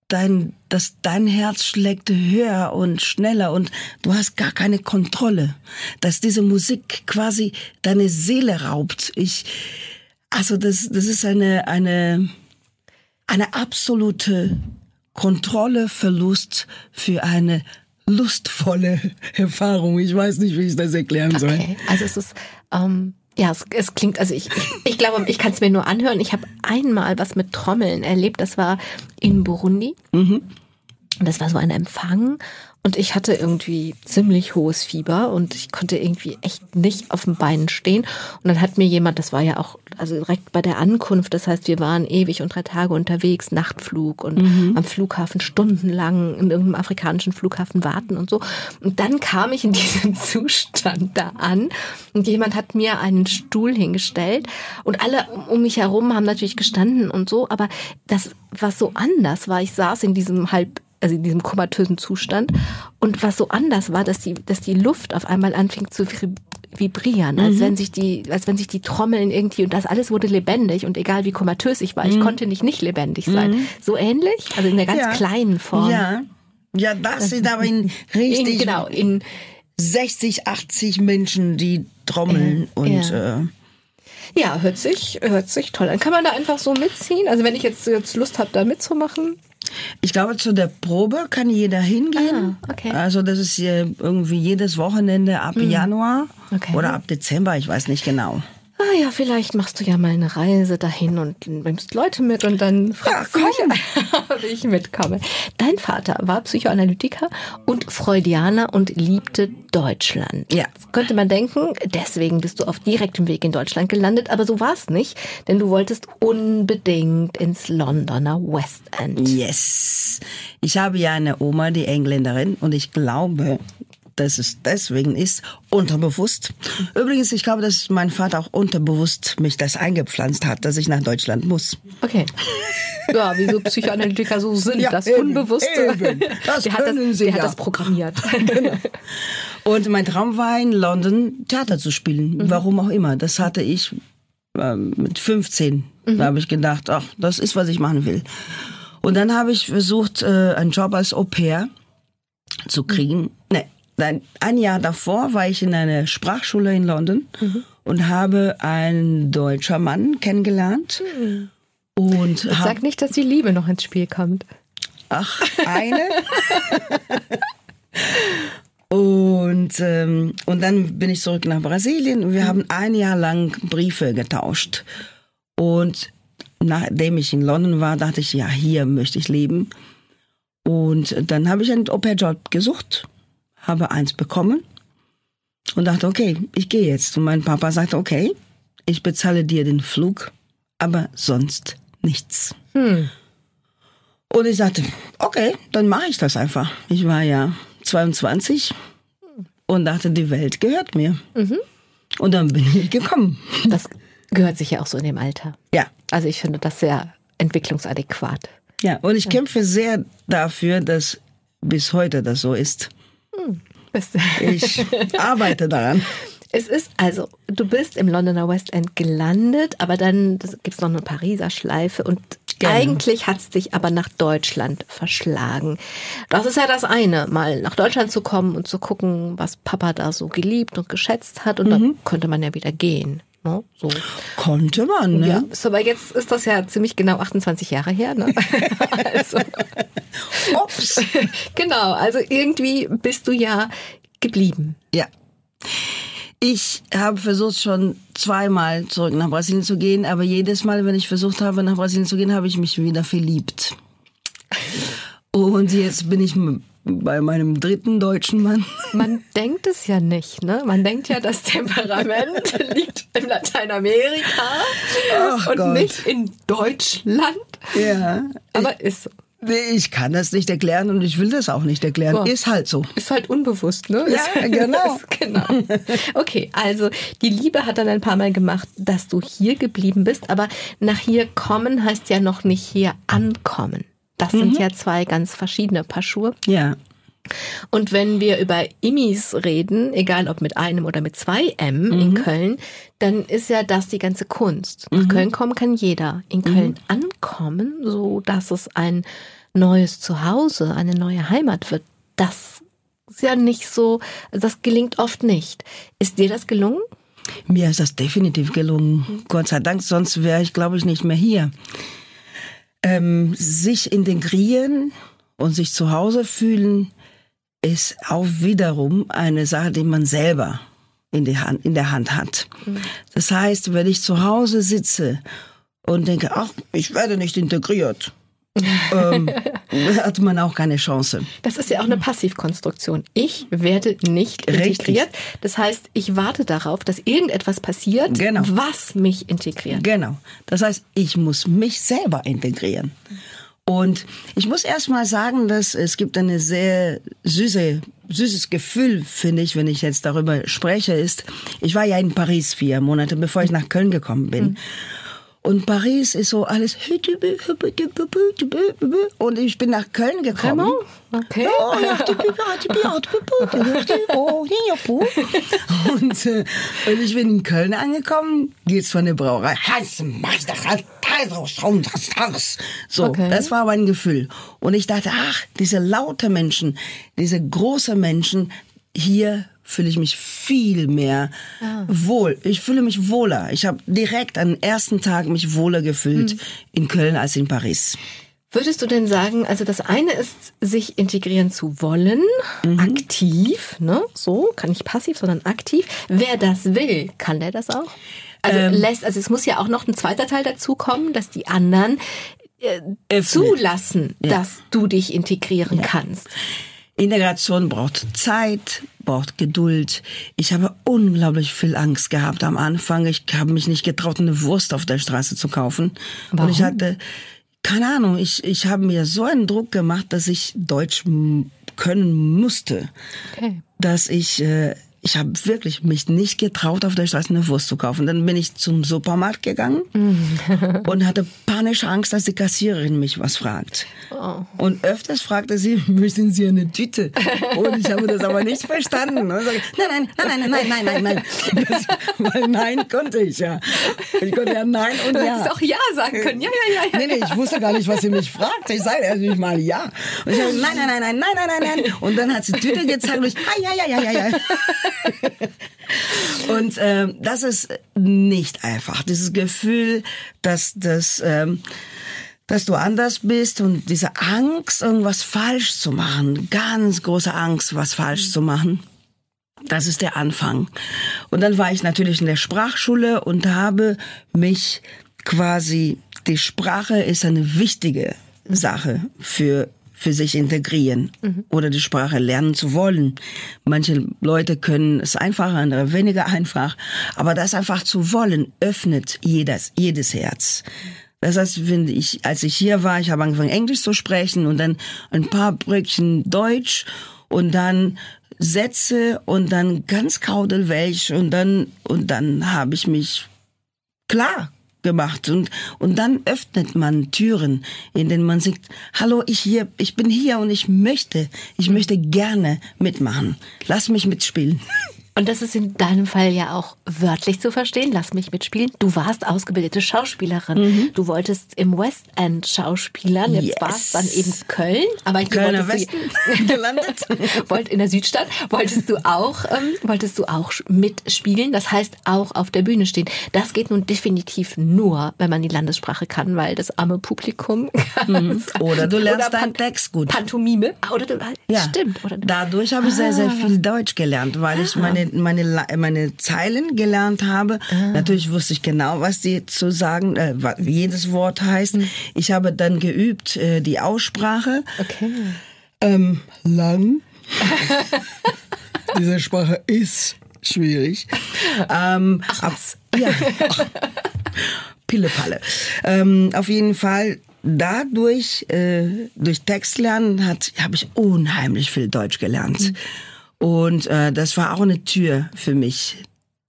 dein, dass dein Herz schlägt höher und schneller und du hast gar keine Kontrolle, dass diese Musik quasi deine Seele raubt. Ich, also das, das ist eine, eine, eine absolute Kontrolleverlust für eine lustvolle Erfahrung. Ich weiß nicht, wie ich das erklären soll. Okay, also es ist, ähm, ja, es, es klingt, also ich, ich, ich glaube, ich kann es mir nur anhören. Ich habe einmal was mit Trommeln erlebt, das war in Burundi. Und das war so ein Empfang und ich hatte irgendwie ziemlich hohes Fieber und ich konnte irgendwie echt nicht auf den Beinen stehen. Und dann hat mir jemand, das war ja auch, also direkt bei der Ankunft, das heißt, wir waren ewig und drei Tage unterwegs, Nachtflug und am Flughafen stundenlang in irgendeinem afrikanischen Flughafen warten und so. Und dann kam ich in diesem Zustand da an und jemand hat mir einen Stuhl hingestellt und alle um- um mich herum haben natürlich gestanden und so, aber das, was so anders war, ich saß in diesem halb also in diesem komatösen Zustand. Und was so anders war, dass die, dass die Luft auf einmal anfing zu vibri- vibrieren, als wenn sich die, als wenn sich die Trommeln irgendwie und das alles wurde lebendig und egal wie komatös ich war, ich konnte nicht nicht lebendig sein. So ähnlich, also in einer ganz Ja. kleinen Form. Ja, ja, das sind aber in richtig In, genau, in, 60, 80 Menschen, die trommeln Ja, und ja. Äh, ja, hört sich, hört sich toll an. Kann man da einfach so mitziehen? Also wenn ich jetzt, jetzt Lust habe, da mitzumachen? Ich glaube, zu der Probe kann jeder hingehen. Ah, okay. Also das ist irgendwie jedes Wochenende ab Januar Mhm. Okay. oder ab Dezember, ich weiß nicht genau. Ah ja, vielleicht machst du ja mal eine Reise dahin und nimmst Leute mit und dann fragst du mich, ob ich mitkomme. Dein Vater war Psychoanalytiker und Freudianer und liebte Deutschland. Ja. Jetzt könnte man denken, deswegen bist du auf direktem Weg in Deutschland gelandet, aber so war es nicht, denn du wolltest unbedingt ins Londoner West End. Yes. Ich habe ja eine Oma, die Engländerin, und ich glaube, dass es deswegen ist, unterbewusst. Übrigens, ich glaube, dass mein Vater auch unterbewusst mich das eingepflanzt hat, dass ich nach Deutschland muss. Okay. Ja, wie so Psychoanalytiker so sind, Ja, das eben, Unbewusste. eben. Das der hat das, Sie der hat ja. das programmiert. Und mein Traum war in London Theater zu spielen, warum auch immer. Das hatte ich ähm, mit 15. Da habe ich gedacht, ach, das ist, was ich machen will. Und dann habe ich versucht, äh, einen Job als Au pair zu kriegen. Nee, dann, ein Jahr davor war ich in einer Sprachschule in London und habe einen deutscher Mann kennengelernt. Und hab, Sag nicht, dass die Liebe noch ins Spiel kommt. Ach, eine. und, ähm, und dann bin ich zurück nach Brasilien und wir haben ein Jahr lang Briefe getauscht. Und nachdem ich in London war, dachte ich, ja, hier möchte ich leben. Und dann habe ich einen Au-pair-Job gesucht, habe eins bekommen und dachte, okay, ich gehe jetzt. Und mein Papa sagte, okay, ich bezahle dir den Flug aber sonst nichts. Und ich sagte, okay, dann mache ich das einfach. Ich war ja 22 und dachte, die Welt gehört mir. Und dann bin ich gekommen. Das gehört sich ja auch so in dem Alter. Ja, Also ich finde das sehr entwicklungsadäquat. ja. Und ich kämpfe sehr dafür, dass bis heute das so ist. Das- Ich arbeite daran. Es ist also, du bist im Londoner West End gelandet, aber dann gibt es noch eine Pariser Schleife und Genau. eigentlich hat es dich aber nach Deutschland verschlagen. Das ist ja das eine, mal nach Deutschland zu kommen und zu gucken, was Papa da so geliebt und geschätzt hat und Mhm. dann könnte man ja wieder gehen. Ne? So. Konnte man, ne? Ja, so, aber jetzt ist das ja ziemlich genau 28 Jahre her. Ne? also, Ups. genau, also irgendwie bist du ja geblieben. Ja. Ich habe versucht schon zweimal zurück nach Brasilien zu gehen, aber jedes Mal, wenn ich versucht habe, nach Brasilien zu gehen, habe ich mich wieder verliebt. Und jetzt bin ich bei meinem dritten deutschen Mann. Man denkt es ja nicht, ne? Man denkt ja, das Temperament liegt in Lateinamerika Ach und Gott. nicht in Deutschland. Ja. Aber ist so. Nee, Ich kann das nicht erklären und ich will das auch nicht erklären. Boah. Ist halt so. Ist halt unbewusst, ne? Ja, Ist- genau. genau. Okay, also die Liebe hat dann ein paar Mal gemacht, dass du hier geblieben bist, aber nach hier kommen heißt ja noch nicht hier ankommen. Das sind ja zwei ganz verschiedene Paar Schuhe. Ja. Und wenn wir über Immis reden, egal ob mit einem oder mit zwei M in Köln, dann ist ja das die ganze Kunst. Nach Köln kommen kann jeder. In Köln ankommen, so dass es ein neues Zuhause, eine neue Heimat wird, das ist ja nicht so, das gelingt oft nicht. Ist dir das gelungen? Mir ist das definitiv gelungen. Gott sei Dank, sonst wäre ich, glaube ich, nicht mehr hier. Ähm, sich integrieren und sich zu Hause fühlen, ist auch wiederum eine Sache, die man selber in, die Hand, in der Hand hat. Das heißt, wenn ich zu Hause sitze und denke, ach, ich werde nicht integriert, ähm, hat man auch keine Chance. Das ist ja auch eine Passivkonstruktion. Ich werde nicht Richtig. integriert. Das heißt, ich warte darauf, dass irgendetwas passiert, Genau. was mich integriert. Genau. Das heißt, ich muss mich selber integrieren. Und ich muss erst mal sagen, dass es gibt eine sehr süße, süßes Gefühl, finde ich, wenn ich jetzt darüber spreche, ist, ich war ja in Paris vier Monate, bevor ich nach Köln gekommen bin. Und Paris ist so alles und ich bin nach Köln gekommen. Okay. Oh, oh. Und, äh, und ich bin in Köln angekommen, geht's von der Brauerei. So, Okay. das war mein Gefühl. Und ich dachte, ach, diese laute Menschen, diese große Menschen, hier fühle ich mich viel mehr wohl. Ich fühle mich wohler. Ich habe direkt am ersten Tag mich wohler gefühlt in Köln als in Paris. Würdest du denn sagen, also das eine ist, sich integrieren zu wollen, aktiv, ne? So, kann nicht passiv, sondern aktiv. Wer das will, kann der das auch? Also lässt, also es muss ja auch noch ein zweiter Teil dazu kommen, dass die anderen äh, zulassen, dass du dich integrieren kannst. Integration braucht Zeit, braucht Geduld. Ich habe unglaublich viel Angst gehabt am Anfang. Ich habe mich nicht getraut, eine Wurst auf der Straße zu kaufen. Und ich hatte, keine Ahnung, ich, ich habe mir so einen Druck gemacht, dass ich Deutsch können musste. Okay. Dass ich, äh, ich habe wirklich mich nicht getraut, auf der Straße eine Wurst zu kaufen. Dann bin ich zum Supermarkt gegangen und hatte panische Angst, dass die Kassiererin mich was fragt. Und öfters fragte sie, möchten Sie eine Tüte? Und ich habe das aber nicht verstanden. Und sage, nein, nein, nein, nein, nein, nein, nein, nein. Das, weil nein konnte ich ja. Ich konnte ja nein und Du ja. hättest auch Ja sagen können. Ja, ja, ja, ja. Nee, nee, ich wusste gar nicht, was sie mich fragt. Ich sage erst nicht mal ja. Und ich habe, nein, nein, nein, nein, nein, nein, nein, nein. Und dann hat sie die Tüte gezeigt und ich, ah, ja, ja, ja, ja, ja. Und ähm, das ist nicht einfach. Dieses Gefühl, dass, dass, ähm, dass du anders bist und diese Angst, irgendwas falsch zu machen, ganz große Angst, was falsch zu machen. Das ist der Anfang. Und dann war ich natürlich in der Sprachschule und habe mich quasi, die Sprache ist eine wichtige Sache für für sich integrieren oder die Sprache lernen zu wollen. Manche Leute können es einfacher, andere weniger einfach. Aber das einfach zu wollen, öffnet jedes, jedes Herz. Das heißt, wenn ich, als ich hier war, ich habe angefangen Englisch zu sprechen und dann ein paar Bröckchen Deutsch und dann Sätze und dann ganz kaudelwelsch und dann, und dann habe ich mich klar gemacht und und dann öffnet man Türen, in denen man sagt, hallo, ich hier, ich bin hier und ich möchte, ich möchte gerne mitmachen. Lass mich mitspielen. Und das ist in deinem Fall ja auch wörtlich zu verstehen. Lass mich mitspielen. Du warst ausgebildete Schauspielerin. Du wolltest im West End schauspielern. Jetzt Yes. war es dann eben Köln. Aber hier Kölner Westen gelandet. Wollt in der Südstadt wolltest du auch ähm, wolltest du auch mitspielen. Das heißt auch auf der Bühne stehen. Das geht nun definitiv nur, wenn man die Landessprache kann, weil das arme Publikum. Oder du lernst Oder deinen Text gut. Pantomime. Ah, Oder du, Ja, stimmt. Oder du, dadurch habe ich sehr, sehr viel Deutsch gelernt, weil ich meine, meine, La- meine Zeilen gelernt habe. Natürlich wusste ich genau, was die zu sagen, äh, wa- wie jedes Wort heißt. Ich habe dann geübt äh, die Aussprache. okay. Ähm, lang. Diese Sprache ist schwierig. Ähm, Ach was. Ja. Ach, Pillepalle. Ähm, auf jeden Fall dadurch, äh, durch Textlernen habe ich unheimlich viel Deutsch gelernt. Und äh, das war auch eine Tür für mich.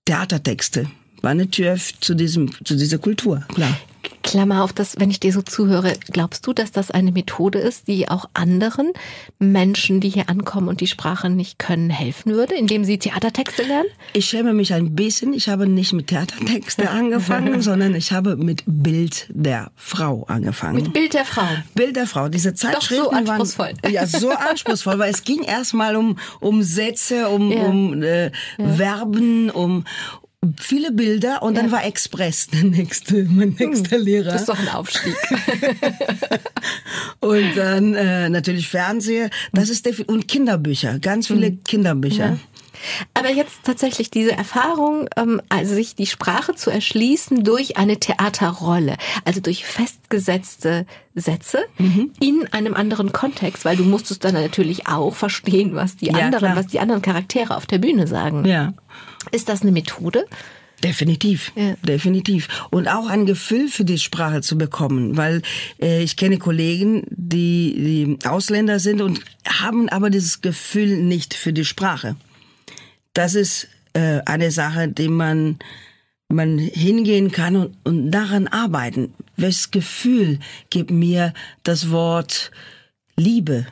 Theatertexte war eine Tür zu diesem, zu dieser Kultur, klar. Klammer auf das, wenn ich dir so zuhöre, glaubst du, dass das eine Methode ist, die auch anderen Menschen, die hier ankommen und die Sprache nicht können, helfen würde, indem sie Theatertexte lernen? Ich schäme mich ein bisschen. Ich habe nicht mit Theatertexte angefangen, sondern ich habe mit Bild der Frau angefangen. Mit Bild der Frau. Bild der Frau. Diese Zeitschriften anspruchsvoll. waren ja so anspruchsvoll, weil es ging erstmal um um Sätze, um Ja. um äh, Verben, um viele Bilder und dann war Express der nächste, mein nächster Lehrer. Das ist doch ein Aufstieg. Und dann äh, natürlich Fernseher, das ist defi- und Kinderbücher, ganz viele Kinderbücher. Aber jetzt tatsächlich diese Erfahrung, ähm, also sich die Sprache zu erschließen durch eine Theaterrolle, also durch festgesetzte Sätze Mhm. in einem anderen Kontext, weil du musstest dann natürlich auch verstehen, was die Ja, anderen, klar. was die anderen Charaktere auf der Bühne sagen. Ja. Ist das eine Methode? Definitiv, Ja. definitiv. Und auch ein Gefühl für die Sprache zu bekommen, weil äh, ich kenne Kollegen, die, die Ausländer sind und haben aber dieses Gefühl nicht für die Sprache. Das ist äh, eine Sache, die man man hingehen kann und, und daran arbeiten. Welches Gefühl gibt mir das Wort Liebe?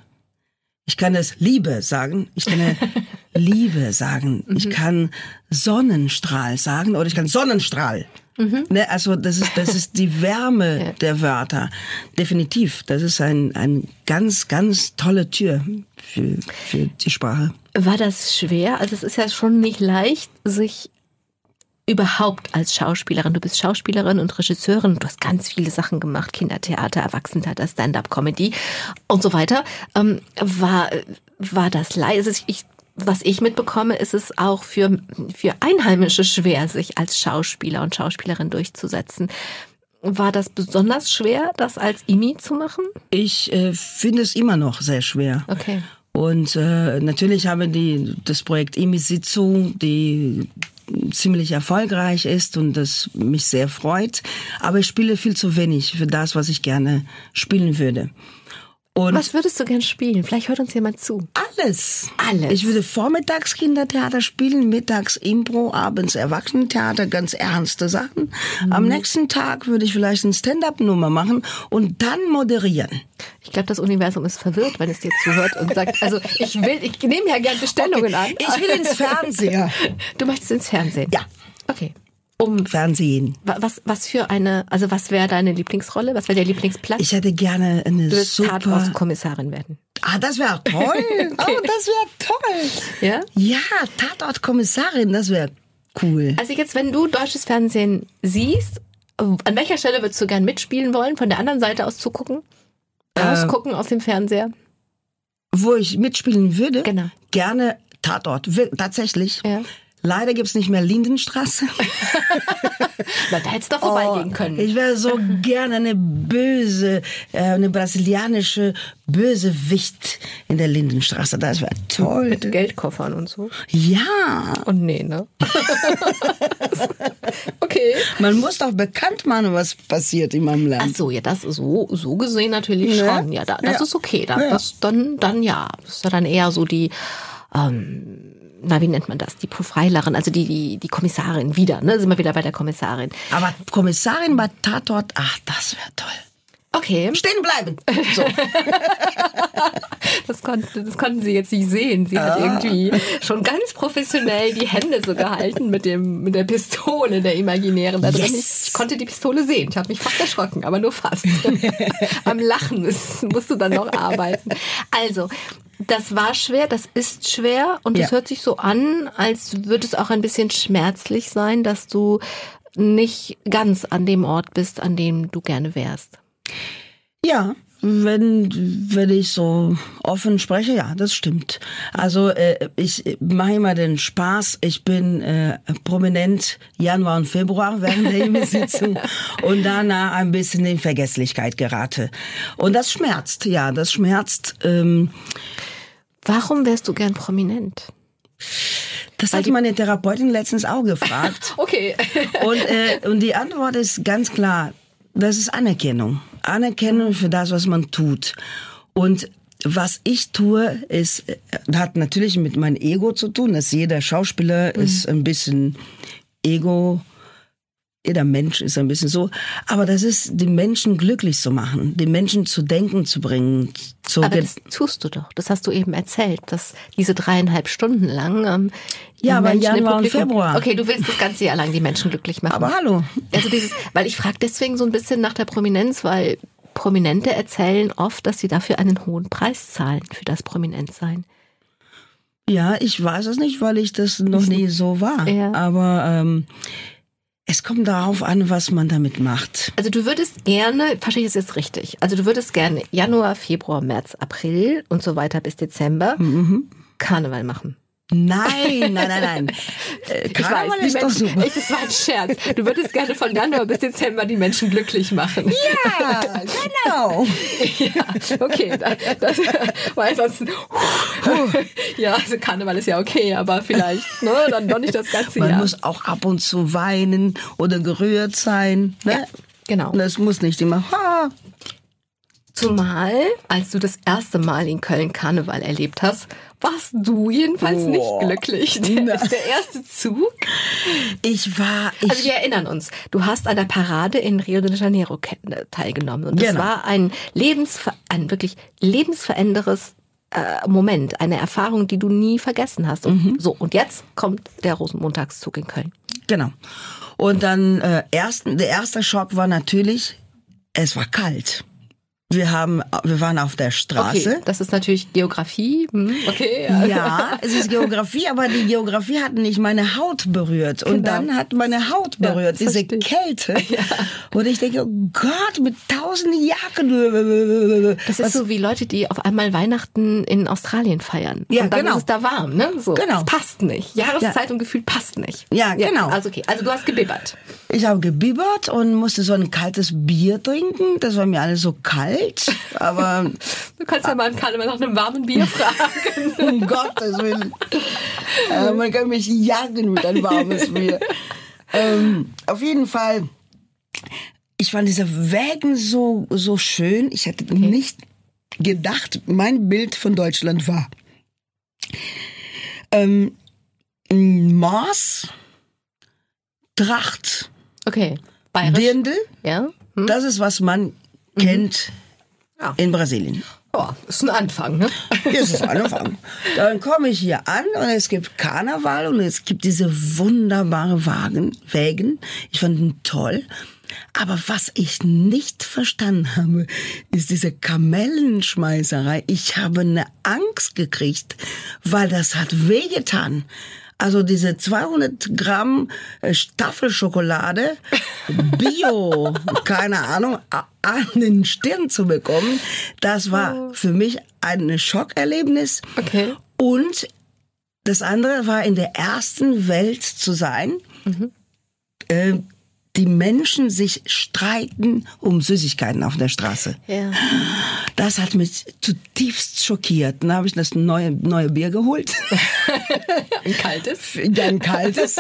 Ich kann es Liebe sagen. Ich kann Liebe sagen. Ich kann Sonnenstrahl sagen oder ich kann Sonnenstrahl. Ne, also das ist das ist die Wärme der Wörter. Definitiv. Das ist ein ein ganz ganz tolle Tür für für die Sprache. War das schwer? Also es ist ja schon nicht leicht, sich überhaupt als Schauspielerin, du bist Schauspielerin und Regisseurin, du hast ganz viele Sachen gemacht, Kindertheater, Erwachsenentheater, Stand-up-Comedy und so weiter. Ähm, war, war das leise? Ich, was ich mitbekomme, ist es auch für, für Einheimische schwer, sich als Schauspieler und Schauspielerin durchzusetzen. War das besonders schwer, das als Imi zu machen? Ich äh, finde es immer noch sehr schwer. Okay. Und äh, natürlich haben die das Projekt Emi-Sitzung, die ziemlich erfolgreich ist und das mich sehr freut. Aber ich spiele viel zu wenig für das, was ich gerne spielen würde. Und Was würdest du gern spielen? Vielleicht hört uns jemand zu. alles. Alles. Ich würde vormittags Kindertheater spielen, mittags Impro, abends Erwachsenentheater, ganz ernste Sachen. Mhm. Am nächsten Tag würde ich vielleicht eine Stand-up-Nummer machen und dann moderieren. Ich glaube, das Universum ist verwirrt, wenn es dir zuhört und sagt, also ich will, ich nehme ja gern Bestellungen an. Ich will ins Fernseher. Du möchtest ins Fernsehen? Ja. Okay. Um Fernsehen. wa- was, was für eine, also was wäre deine Lieblingsrolle? Was wäre der Lieblingsplatz? Ich hätte gerne eine du willst super... Tatortkommissarin werden. Ah, das wäre toll. Oh, das wäre toll. Ja? Ja, Tatortkommissarin, das wäre cool. Also jetzt, wenn du deutsches Fernsehen siehst, an welcher Stelle würdest du gern mitspielen wollen? Von der anderen Seite aus zugucken? Rausgucken auf dem Fernseher? Wo ich mitspielen würde, Genau. gerne Tatort. Tatsächlich. Ja. Leider gibt's nicht mehr Lindenstraße. Na, da hättest du doch vorbeigehen können. Oh, Ich wäre so gerne eine böse, äh, eine brasilianische Bösewicht in der Lindenstraße. Das wäre toll. Mit Geldkoffern und so. Ja, Und nee, ne? okay. man muss doch bekannt machen, was passiert in meinem Ach Land. so, ja, das ist so, so gesehen natürlich Ne? schon. Ja, da, das Ja. ist okay. Da, Ja. das, dann, dann ja. Das ist ja dann eher so die, ähm, na, wie nennt man das? Die Profilerin, also die, die, die Kommissarin wieder, ne? Sind wir wieder bei der Kommissarin. Aber Kommissarin bei Tatort, ach, das wäre toll. Okay, Stehen bleiben. So. das, konnte, das konnten Sie jetzt nicht sehen. Sie Ah. hat irgendwie schon ganz professionell die Hände so gehalten mit, dem, mit der Pistole, der imaginären da drin. Yes. Ich, ich konnte die Pistole sehen. Ich habe mich fast erschrocken, aber nur fast. Am Lachen ist, musst du dann noch arbeiten. Also, das war schwer, das ist schwer und es Ja. hört sich so an, als würde es auch ein bisschen schmerzlich sein, dass du nicht ganz an dem Ort bist, an dem du gerne wärst. Ja, wenn, wenn ich so offen spreche, ja, das stimmt. Also äh, ich mache immer den Spaß, ich bin äh, prominent Januar und Februar während der E-Mail-Sitzung und danach ein bisschen in Vergesslichkeit gerate. Und das schmerzt, ja, das schmerzt. Ähm, Warum wärst du gern prominent? das hat meine Therapeutin letztens auch gefragt. Okay. Und, äh, und die Antwort ist ganz klar, das ist Anerkennung. Anerkennung für das, was man tut. Und was ich tue, ist, äh, hat natürlich mit meinem Ego zu tun, dass jeder Schauspieler ist ein bisschen Ego, jeder Mensch ist ein bisschen so. Aber das ist, die Menschen glücklich zu machen, die Menschen zu denken zu bringen. Zu Aber das tust du doch. Das hast du eben erzählt, dass diese dreieinhalb Stunden lang. Ähm, Ja, aber Menschen im Januar und Februar. Okay, du willst das ganze Jahr lang die Menschen glücklich machen. aber hallo. also dieses, weil ich frage deswegen so ein bisschen nach der Prominenz, weil Prominente erzählen oft, dass sie dafür einen hohen Preis zahlen für das Prominentsein. Ja, ich weiß es nicht, weil ich das noch nie so war. Ja. Aber ähm, es kommt darauf an, was man damit macht. Also du würdest gerne, verstehe ich das jetzt richtig, also du würdest gerne Januar, Februar, März, April und so weiter bis Dezember Mhm. Karneval machen. Nein, nein, nein, nein. Äh, Karneval die ist doch super. Ich, das war ein Scherz. Du würdest gerne von Januar bis Dezember die Menschen glücklich machen. Ja, genau. Ja, okay. Das, weil ansonsten, ja, also Karneval ist ja okay, aber vielleicht, ne, dann doch nicht das ganze Man Jahr. muss auch ab und zu weinen oder gerührt sein. Ne? ja, genau. Das muss nicht immer. Ha. Zumal, als du das erste Mal in Köln Karneval erlebt hast, warst du jedenfalls Boah. nicht glücklich. Der, der erste Zug. Ich war. Ich, Also wir erinnern uns, du hast an der Parade in Rio de Janeiro teilgenommen. Und das Genau. war ein, Lebensver ein wirklich lebensveränderndes äh, Moment, eine Erfahrung, die du nie vergessen hast. Und Mhm. So, und jetzt kommt der Rosenmontagszug in Köln. genau. Und dann äh, ersten, der erste Schock war natürlich, es war kalt. Wir haben, wir waren auf der Straße. Okay, das ist natürlich Geografie. Hm, okay. Ja. Ja, es ist Geografie, aber die Geografie hat nicht meine Haut berührt. Und Genau. dann hat meine Haut Ja, berührt, das diese. Kälte. Und ich denke, oh Gott, mit tausend Jacken. Das ist so wie Leute, die auf einmal Weihnachten in Australien feiern. Ja, und dann genau. ist es da warm, ne? So. Genau. Das passt nicht. Jahreszeit und Gefühl passt nicht. Ja, genau. Also okay, also du hast gebibbert. Ich habe gebibbert und musste so ein kaltes Bier trinken. Das war mir alles so kalt. Aber Du kannst ja mal im Karneval nach einem warmen Bier fragen. um Gottes Willen. Äh, man kann mich jagen mit ein warmes Bier. Ähm, auf jeden Fall. Ich fand diese Wägen so, so schön. Ich hätte nicht gedacht, mein Bild von Deutschland war ähm, Maß, Tracht, Okay. Bayerisch. Dirndl. ja. Hm? Das ist, was man kennt Ja. in Brasilien. Oh, ist ein Anfang, ne? Das ist Anfang. Dann komme ich hier an und es gibt Karneval und es gibt diese wunderbare Wagen, Wägen. Ich fand ihn toll. Aber was ich nicht verstanden habe, ist diese Kamellenschmeißerei. Ich habe eine Angst gekriegt, weil das hat wehgetan. Also diese 200 Gramm äh, Staffelschokolade, Bio, keine Ahnung, an den Stirn zu bekommen, das war für mich ein Schockerlebnis. Okay. Und das andere war in der ersten Welt zu sein. Äh, die Menschen sich streiten um Süßigkeiten auf der Straße. Ja. Das hat mich zutiefst schockiert. Dann habe ich das neue, neue Bier geholt. Ein kaltes. Ja, ein kaltes.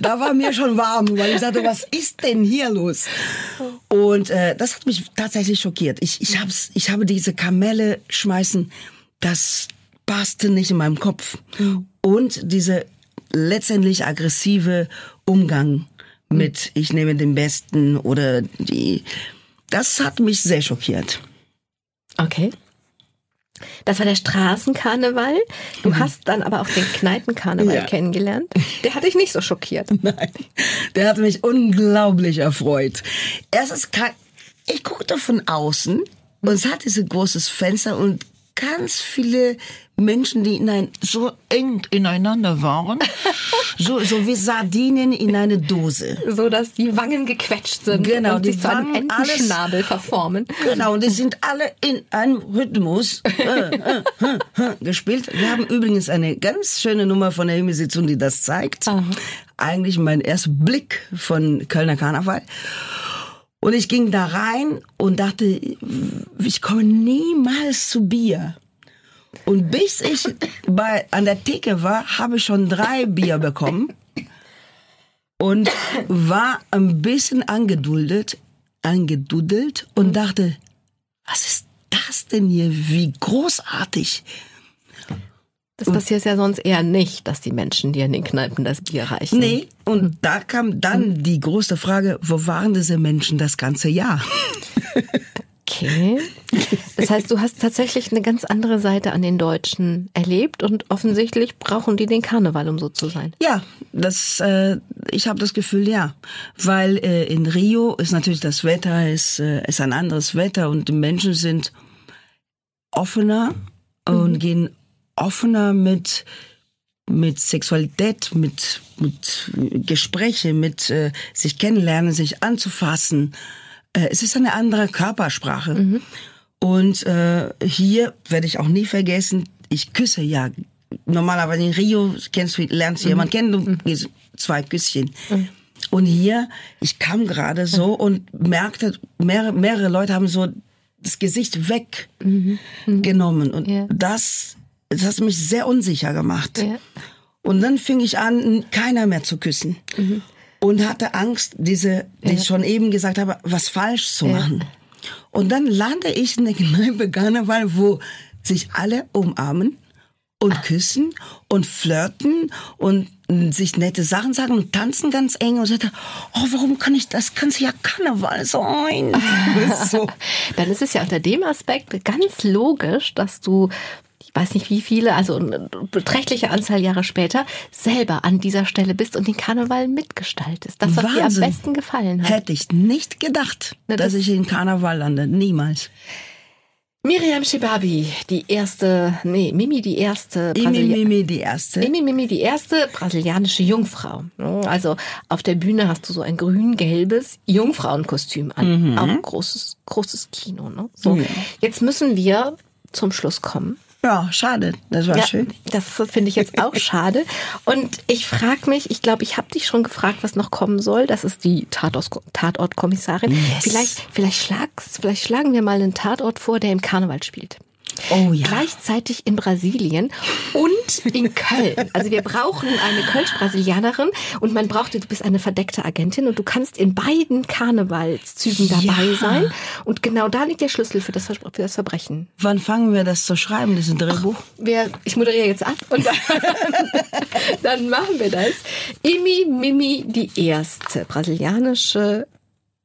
Da war mir schon warm, weil ich sagte, was ist denn hier los? Und äh, das hat mich tatsächlich schockiert. Ich, ich, hab's, ich habe diese Kamelle schmeißen, das passte nicht in meinem Kopf. Und diese letztendlich aggressive Umgang mit, ich nehme den Besten oder die, das hat mich sehr schockiert. Okay. Das war der Straßenkarneval. Du hast dann aber auch den Kneipenkarneval Ja. kennengelernt. Der hat dich nicht so schockiert. Nein, der hat mich unglaublich erfreut. Erstens, ich guckte von außen und es hat dieses großes Fenster und ganz viele Menschen, die in ein, so eng ineinander waren, so, so wie Sardinen in eine Dose. So, dass die Wangen gequetscht sind Genau, und die sich zu einem Wangen, alles- Entenschnabel verformen. Genau, und die sind alle in einem Rhythmus äh, äh, äh, äh, gespielt. Wir haben übrigens eine ganz schöne Nummer von der Himmelsitzung, die das zeigt. Aha. Eigentlich mein erster Blick von Kölner Karneval. Und ich ging da rein und dachte, ich komme niemals zu Bier. Und bis ich bei, an der Theke war, habe ich schon drei Bier bekommen und war ein bisschen angeduldet, angedudelt und dachte, was ist das denn hier? Wie großartig. Das passiert ja sonst eher nicht, dass die Menschen dir in den Kneipen das Bier reichen. Nee, und da kam dann die große Frage, wo waren diese Menschen das ganze Jahr? Okay. Das heißt, du hast tatsächlich eine ganz andere Seite an den Deutschen erlebt und offensichtlich brauchen die den Karneval, um so zu sein. Ja, das, äh, ich habe das Gefühl, ja, weil äh, in Rio ist natürlich das Wetter ist, äh, ist ein anderes Wetter und die Menschen sind offener und gehen offener mit mit Sexualität, mit mit Gespräche, mit äh, sich kennenlernen, sich anzufassen. Äh, es ist eine andere Körpersprache. Und äh, hier werde ich auch nie vergessen, ich küsse ja normalerweise in Rio kennst du, lernst du jemanden kennen, du gehst zwei Küsschen. Und hier, ich kam gerade so und merkte, mehrere, mehrere Leute haben so das Gesicht weggenommen. Und Ja. das, das hat mich sehr unsicher gemacht. Ja. Und dann fing ich an, keiner mehr zu küssen. Und hatte Angst, diese, die ich schon eben gesagt habe, was falsch zu machen. Und dann lande ich in der Kneipe Karneval, wo sich alle umarmen und küssen und flirten und sich nette Sachen sagen und tanzen ganz eng und sagte, oh, warum kann ich das? Kann ja Karneval sein. so. Dann ist es ja unter dem Aspekt ganz logisch, dass du, weiß nicht wie viele, also eine beträchtliche Anzahl Jahre später, selber an dieser Stelle bist und den Karneval mitgestaltest. Das, was dir am Wahnsinn. besten gefallen hat. Hätte ich nicht gedacht, Na, dass das- ich in Karneval lande. Niemals. Miriam Shibabi, die erste, nee, Mimi, die erste Imi Mimi, die erste. Mimi Mimi, die erste brasilianische Jungfrau. Also auf der Bühne hast du so ein grün-gelbes Jungfrauenkostüm an. Auch großes, großes Kino. Ne? So, Ja. jetzt müssen wir zum Schluss kommen. Ja, schade. Das war Ja, schön. das finde ich jetzt auch schade. Und ich frage mich, ich glaube, ich habe dich schon gefragt, was noch kommen soll. Das ist die Tatort- Tatortkommissarin. Yes. Vielleicht, vielleicht, vielleicht schlagen wir mal einen Tatort vor, der im Karneval spielt. Oh ja. Gleichzeitig in Brasilien und in Köln. Also wir brauchen eine Kölsch-Brasilianerin und man braucht, du bist eine verdeckte Agentin und du kannst in beiden Karnevalszügen dabei Ja. sein. Und genau da liegt der Schlüssel für das, für das Verbrechen. Wann fangen wir das zu schreiben, dieses Drehbuch? Wir, ich moderiere jetzt ab und dann, dann machen wir das. Imi Mimi, die erste brasilianische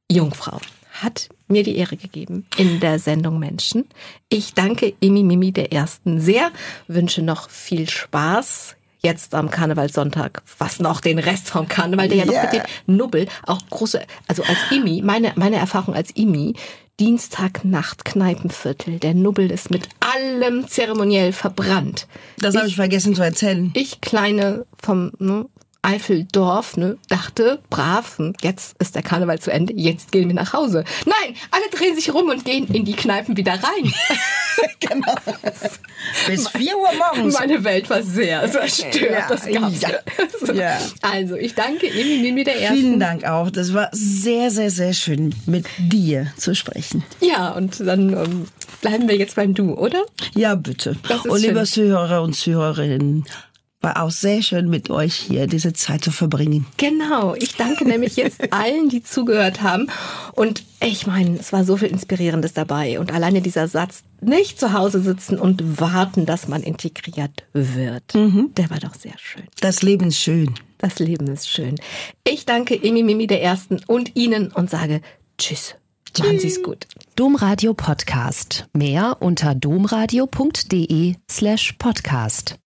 Jungfrau, hat mir die Ehre gegeben in der Sendung Menschen. Ich danke Imi Mimi der Ersten sehr, wünsche noch viel Spaß jetzt am Karnevalssonntag, was noch den Rest vom Karneval, der ja noch mit dem Nubbel, auch große, also als Imi, meine, meine Erfahrung als Imi, Dienstagnacht Kneipenviertel, der Nubbel ist mit allem zeremoniell verbrannt. Das habe ich vergessen zu erzählen. Ich kleine vom ne, Eifeldorf, ne, dachte, brav, hm, jetzt ist der Karneval zu Ende, jetzt gehen wir nach Hause. Nein, alle drehen sich rum und gehen in die Kneipen wieder rein. genau. Bis 4 Uhr morgens. Meine Welt war sehr zerstört. Ja, das gab's. ja. So. Ja. Also, ich danke Emi Mimi der Ersten. Vielen Dank auch. Das war sehr, sehr, sehr schön, mit dir zu sprechen. Ja, und dann ähm, bleiben wir jetzt beim Du, oder? Ja, bitte. Und liebe schön. Zuhörer und Zuhörerinnen, war auch sehr schön mit euch hier diese Zeit zu verbringen. Genau, ich danke nämlich jetzt allen, die zugehört haben. Und ich meine, es war so viel Inspirierendes dabei. Und alleine dieser Satz, nicht zu Hause sitzen und warten, dass man integriert wird, der war doch sehr schön. Das Leben ist schön. Das Leben ist schön. Ich danke Emi Mimi der Ersten und Ihnen und sage Tschüss. Machen Sie es gut. Domradio Podcast. Mehr unter domradio.de slash podcast.